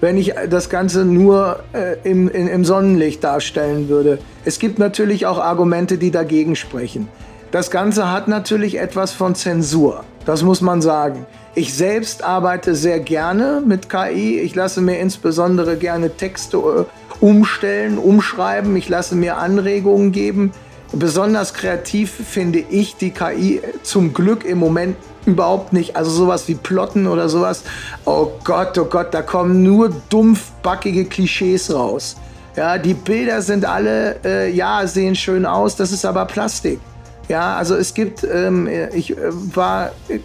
wenn ich das Ganze nur äh, im, in, im Sonnenlicht darstellen würde. Es gibt natürlich auch Argumente, die dagegen sprechen. Das Ganze hat natürlich etwas von Zensur, das muss man sagen. Ich selbst arbeite sehr gerne mit KI. Ich lasse mir insbesondere gerne Texte äh, umstellen, umschreiben. Ich lasse mir Anregungen geben. Besonders kreativ finde ich die KI zum Glück im Moment überhaupt nicht. Also sowas wie Plotten oder sowas. Oh Gott, oh Gott, da kommen nur dumpfbackige Klischees raus. Ja, die Bilder sind alle, äh, ja, sehen schön aus, das ist aber Plastik. Ja, also es gibt, ähm, ich äh, war äh,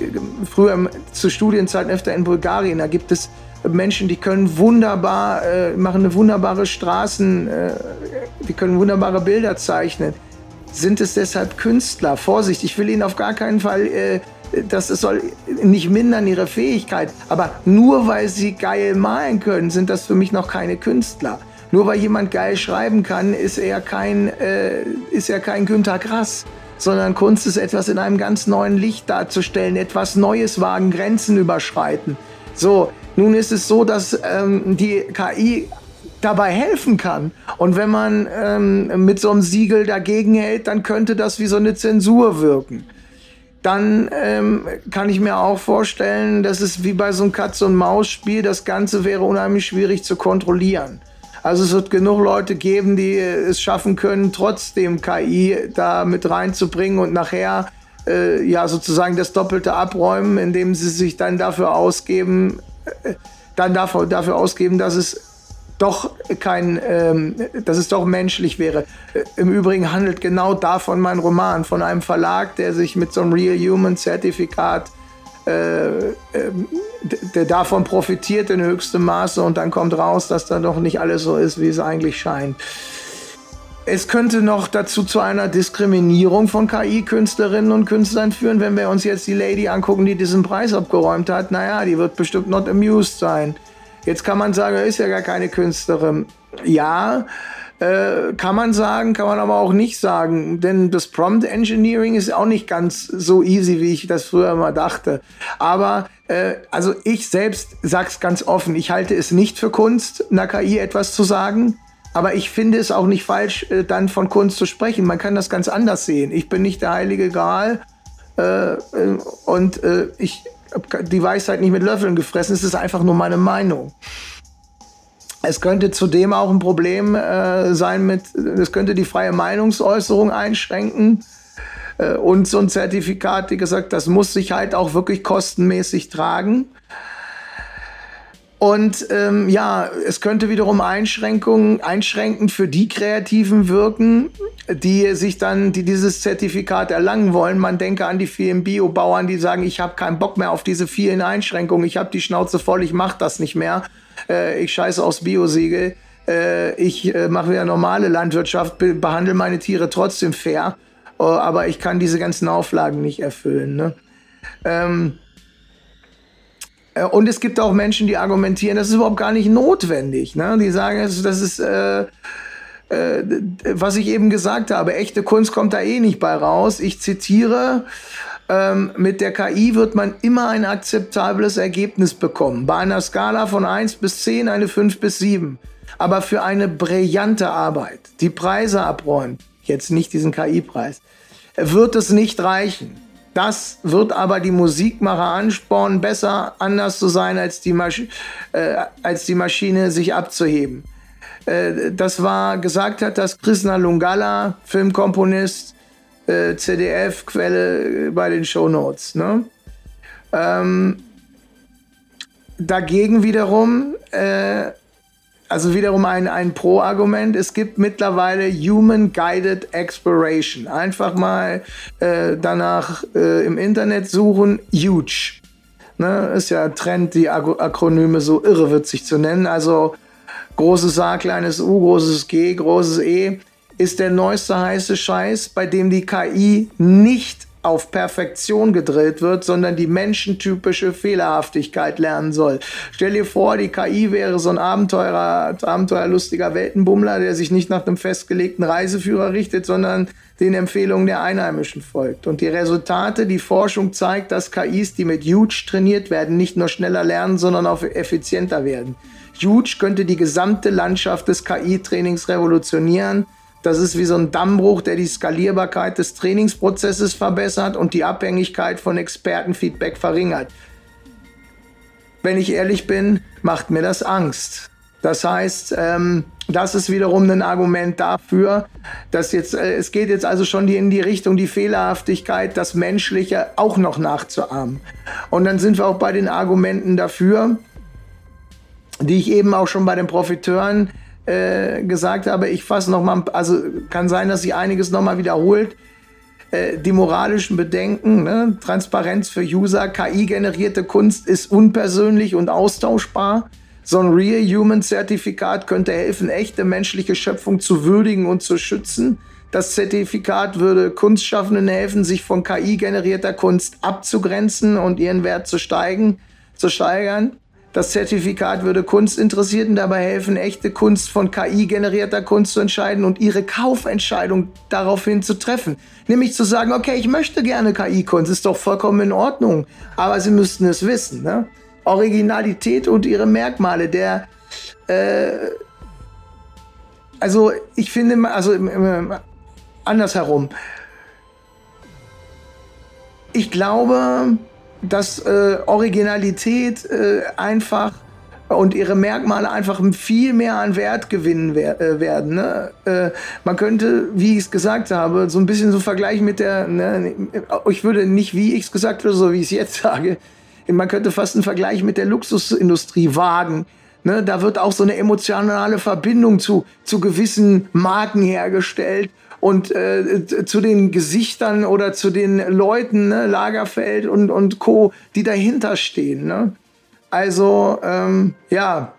früher zu Studienzeiten öfter in Bulgarien, da gibt es Menschen, die können wunderbar, äh, machen eine wunderbare Straßen, äh, die können wunderbare Bilder zeichnen sind es deshalb Künstler. Vorsicht, ich will Ihnen auf gar keinen Fall, äh, das soll nicht mindern ihre Fähigkeit, aber nur weil sie geil malen können, sind das für mich noch keine Künstler. Nur weil jemand geil schreiben kann, ist er kein, äh, ist er kein Günter Grass sondern Kunst ist etwas in einem ganz neuen Licht darzustellen, etwas Neues wagen, Grenzen überschreiten. So, nun ist es so, dass ähm, die KI dabei helfen kann. Und wenn man ähm, mit so einem Siegel dagegen hält, dann könnte das wie so eine Zensur wirken. Dann ähm, kann ich mir auch vorstellen, dass es wie bei so einem Katz-und-Maus-Spiel, das Ganze wäre unheimlich schwierig zu kontrollieren. Also es wird genug Leute geben, die es schaffen können, trotzdem KI da mit reinzubringen und nachher äh, ja sozusagen das Doppelte abräumen, indem sie sich dann dafür ausgeben, äh, dann dafür, dafür ausgeben, dass es doch kein, ähm, dass es doch menschlich wäre. Äh, Im Übrigen handelt genau davon mein Roman, von einem Verlag, der sich mit so einem Real Human Zertifikat, äh, äh, der davon profitiert in höchstem Maße und dann kommt raus, dass da doch nicht alles so ist, wie es eigentlich scheint. Es könnte noch dazu zu einer Diskriminierung von KI-Künstlerinnen und Künstlern führen, wenn wir uns jetzt die Lady angucken, die diesen Preis abgeräumt hat. Naja, die wird bestimmt not amused sein. Jetzt kann man sagen, er ist ja gar keine Künstlerin. Ja, äh, kann man sagen, kann man aber auch nicht sagen, denn das Prompt Engineering ist auch nicht ganz so easy, wie ich das früher immer dachte. Aber äh, also ich selbst sag's ganz offen, ich halte es nicht für Kunst, einer KI etwas zu sagen. Aber ich finde es auch nicht falsch, äh, dann von Kunst zu sprechen. Man kann das ganz anders sehen. Ich bin nicht der heilige Gral äh, äh und äh, ich die Weisheit nicht mit Löffeln gefressen, es ist einfach nur meine Meinung. Es könnte zudem auch ein Problem äh, sein mit, es könnte die freie Meinungsäußerung einschränken. Äh, und so ein Zertifikat, wie gesagt, das muss sich halt auch wirklich kostenmäßig tragen. Und ähm, ja, es könnte wiederum Einschränkungen, einschränkend für die Kreativen wirken, die sich dann, die dieses Zertifikat erlangen wollen. Man denke an die vielen Biobauern, die sagen, ich habe keinen Bock mehr auf diese vielen Einschränkungen, ich habe die Schnauze voll, ich mache das nicht mehr. Äh, ich scheiße aufs Biosiegel. Äh, ich äh, mache wieder normale Landwirtschaft, be behandle meine Tiere trotzdem fair, äh, aber ich kann diese ganzen Auflagen nicht erfüllen. Ne? Ähm, äh, und es gibt auch Menschen, die argumentieren, das ist überhaupt gar nicht notwendig. Ne? Die sagen, das ist, äh, äh, was ich eben gesagt habe, echte Kunst kommt da eh nicht bei raus. Ich zitiere, ähm, mit der KI wird man immer ein akzeptables Ergebnis bekommen. Bei einer Skala von 1 bis 10 eine 5 bis 7. Aber für eine brillante Arbeit, die Preise abräumt, jetzt nicht diesen KI-Preis, wird es nicht reichen. Das wird aber die Musikmacher anspornen, besser anders zu sein, als die, Masch äh, als die Maschine sich abzuheben. Äh, das war gesagt hat, dass Krishna Lungala, Filmkomponist, äh, CDF-Quelle bei den Shownotes. Ne? Ähm, dagegen wiederum äh, also wiederum ein, ein Pro-Argument. Es gibt mittlerweile Human Guided Exploration. Einfach mal äh, danach äh, im Internet suchen. Huge. Ne? Ist ja Trend, die Akronyme so irrewitzig zu nennen. Also großes A, kleines U, großes G, großes E ist der neueste heiße Scheiß, bei dem die KI nicht auf Perfektion gedrillt wird, sondern die menschentypische Fehlerhaftigkeit lernen soll. Stell dir vor, die KI wäre so ein Abenteurer, abenteuerlustiger Weltenbummler, der sich nicht nach einem festgelegten Reiseführer richtet, sondern den Empfehlungen der Einheimischen folgt. Und die Resultate, die Forschung zeigt, dass KIs, die mit Huge trainiert werden, nicht nur schneller lernen, sondern auch effizienter werden. Huge könnte die gesamte Landschaft des KI-Trainings revolutionieren das ist wie so ein Dammbruch, der die Skalierbarkeit des Trainingsprozesses verbessert und die Abhängigkeit von Expertenfeedback verringert. Wenn ich ehrlich bin, macht mir das Angst. Das heißt, ähm, das ist wiederum ein Argument dafür, dass jetzt, äh, es geht jetzt also schon die, in die Richtung, die Fehlerhaftigkeit, das Menschliche auch noch nachzuahmen. Und dann sind wir auch bei den Argumenten dafür, die ich eben auch schon bei den Profiteuren äh, gesagt habe, ich fasse nochmal, also kann sein, dass sich einiges nochmal wiederholt. Äh, die moralischen Bedenken, ne? Transparenz für User, KI-generierte Kunst ist unpersönlich und austauschbar. So ein Real Human Zertifikat könnte helfen, echte menschliche Schöpfung zu würdigen und zu schützen. Das Zertifikat würde Kunstschaffenden helfen, sich von KI-generierter Kunst abzugrenzen und ihren Wert zu steigen, zu steigern. Das Zertifikat würde Kunstinteressierten dabei helfen, echte Kunst von KI-generierter Kunst zu entscheiden und ihre Kaufentscheidung daraufhin zu treffen. Nämlich zu sagen, okay, ich möchte gerne KI-Kunst, ist doch vollkommen in Ordnung, aber sie müssten es wissen. Ne? Originalität und ihre Merkmale der... Äh, also ich finde, also andersherum. Ich glaube, dass äh, Originalität äh, einfach und ihre Merkmale einfach viel mehr an Wert gewinnen wer äh, werden. Ne? Äh, man könnte, wie ich es gesagt habe, so ein bisschen so vergleichen mit der, ne, ich würde nicht, wie ich es gesagt habe, so wie ich es jetzt sage, man könnte fast einen Vergleich mit der Luxusindustrie wagen. Ne, da wird auch so eine emotionale Verbindung zu, zu gewissen Marken hergestellt und äh, zu den Gesichtern oder zu den Leuten, ne, Lagerfeld und, und Co., die dahinter stehen. Ne? Also, ähm, ja.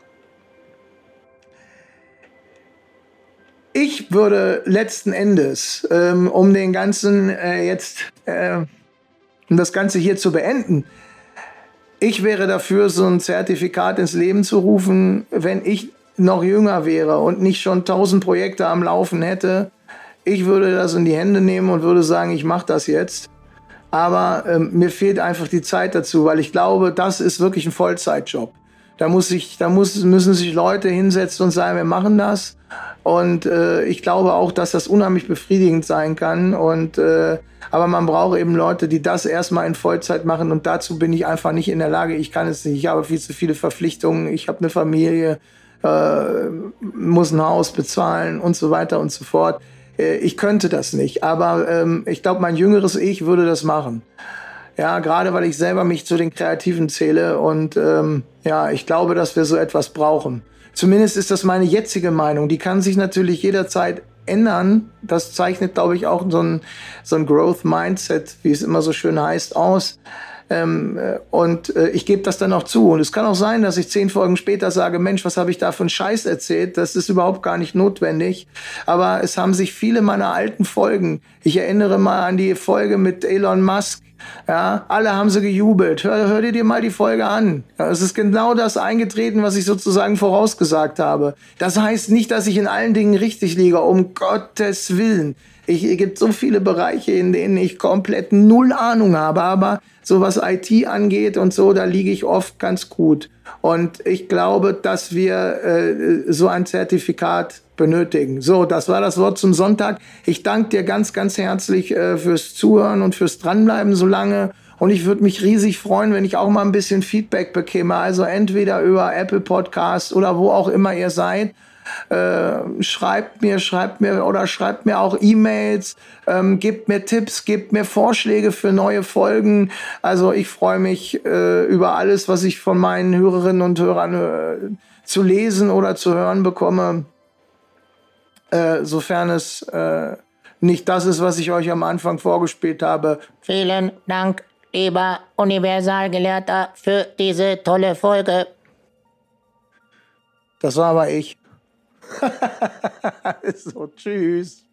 Ich würde letzten Endes, ähm, um den ganzen äh, jetzt, äh, um das Ganze hier zu beenden, ich wäre dafür, so ein Zertifikat ins Leben zu rufen, wenn ich noch jünger wäre und nicht schon tausend Projekte am Laufen hätte ich würde das in die Hände nehmen und würde sagen, ich mache das jetzt. Aber ähm, mir fehlt einfach die Zeit dazu, weil ich glaube, das ist wirklich ein Vollzeitjob. Da, muss ich, da muss, müssen sich Leute hinsetzen und sagen, wir machen das. Und äh, ich glaube auch, dass das unheimlich befriedigend sein kann. Und, äh, aber man braucht eben Leute, die das erstmal in Vollzeit machen. Und dazu bin ich einfach nicht in der Lage. Ich kann es nicht. Ich habe viel zu viele Verpflichtungen. Ich habe eine Familie, äh, muss ein Haus bezahlen und so weiter und so fort äh, ich könnte das nicht. Aber ähm, ich glaube, mein jüngeres Ich würde das machen. Ja, gerade weil ich selber mich zu den Kreativen zähle und ähm, ja, ich glaube, dass wir so etwas brauchen. Zumindest ist das meine jetzige Meinung. Die kann sich natürlich jederzeit ändern. Das zeichnet, glaube ich, auch so ein, so ein Growth Mindset, wie es immer so schön heißt, aus. Ähm, äh, und äh, ich gebe das dann auch zu. Und es kann auch sein, dass ich zehn Folgen später sage, Mensch, was habe ich da für einen Scheiß erzählt? Das ist überhaupt gar nicht notwendig. Aber es haben sich viele meiner alten Folgen, ich erinnere mal an die Folge mit Elon Musk, ja, alle haben sie gejubelt. Hör, hör dir mal die Folge an. Ja, es ist genau das eingetreten, was ich sozusagen vorausgesagt habe. Das heißt nicht, dass ich in allen Dingen richtig liege, um Gottes Willen. Ich, es gibt so viele Bereiche, in denen ich komplett null Ahnung habe, aber so was IT angeht und so, da liege ich oft ganz gut. Und ich glaube, dass wir äh, so ein Zertifikat benötigen. So, das war das Wort zum Sonntag. Ich danke dir ganz, ganz herzlich äh, fürs Zuhören und fürs Dranbleiben so lange. Und ich würde mich riesig freuen, wenn ich auch mal ein bisschen Feedback bekäme. Also entweder über Apple Podcasts oder wo auch immer ihr seid. Äh, schreibt mir, schreibt mir oder schreibt mir auch E-Mails, ähm, gebt mir Tipps, gebt mir Vorschläge für neue Folgen. Also ich freue mich äh, über alles, was ich von meinen Hörerinnen und Hörern äh, zu lesen oder zu hören bekomme, äh, sofern es äh, nicht das ist, was ich euch am Anfang vorgespielt habe. Vielen Dank, lieber Universalgelehrter, für diese tolle Folge. Das war aber ich. <laughs> so, tschüss.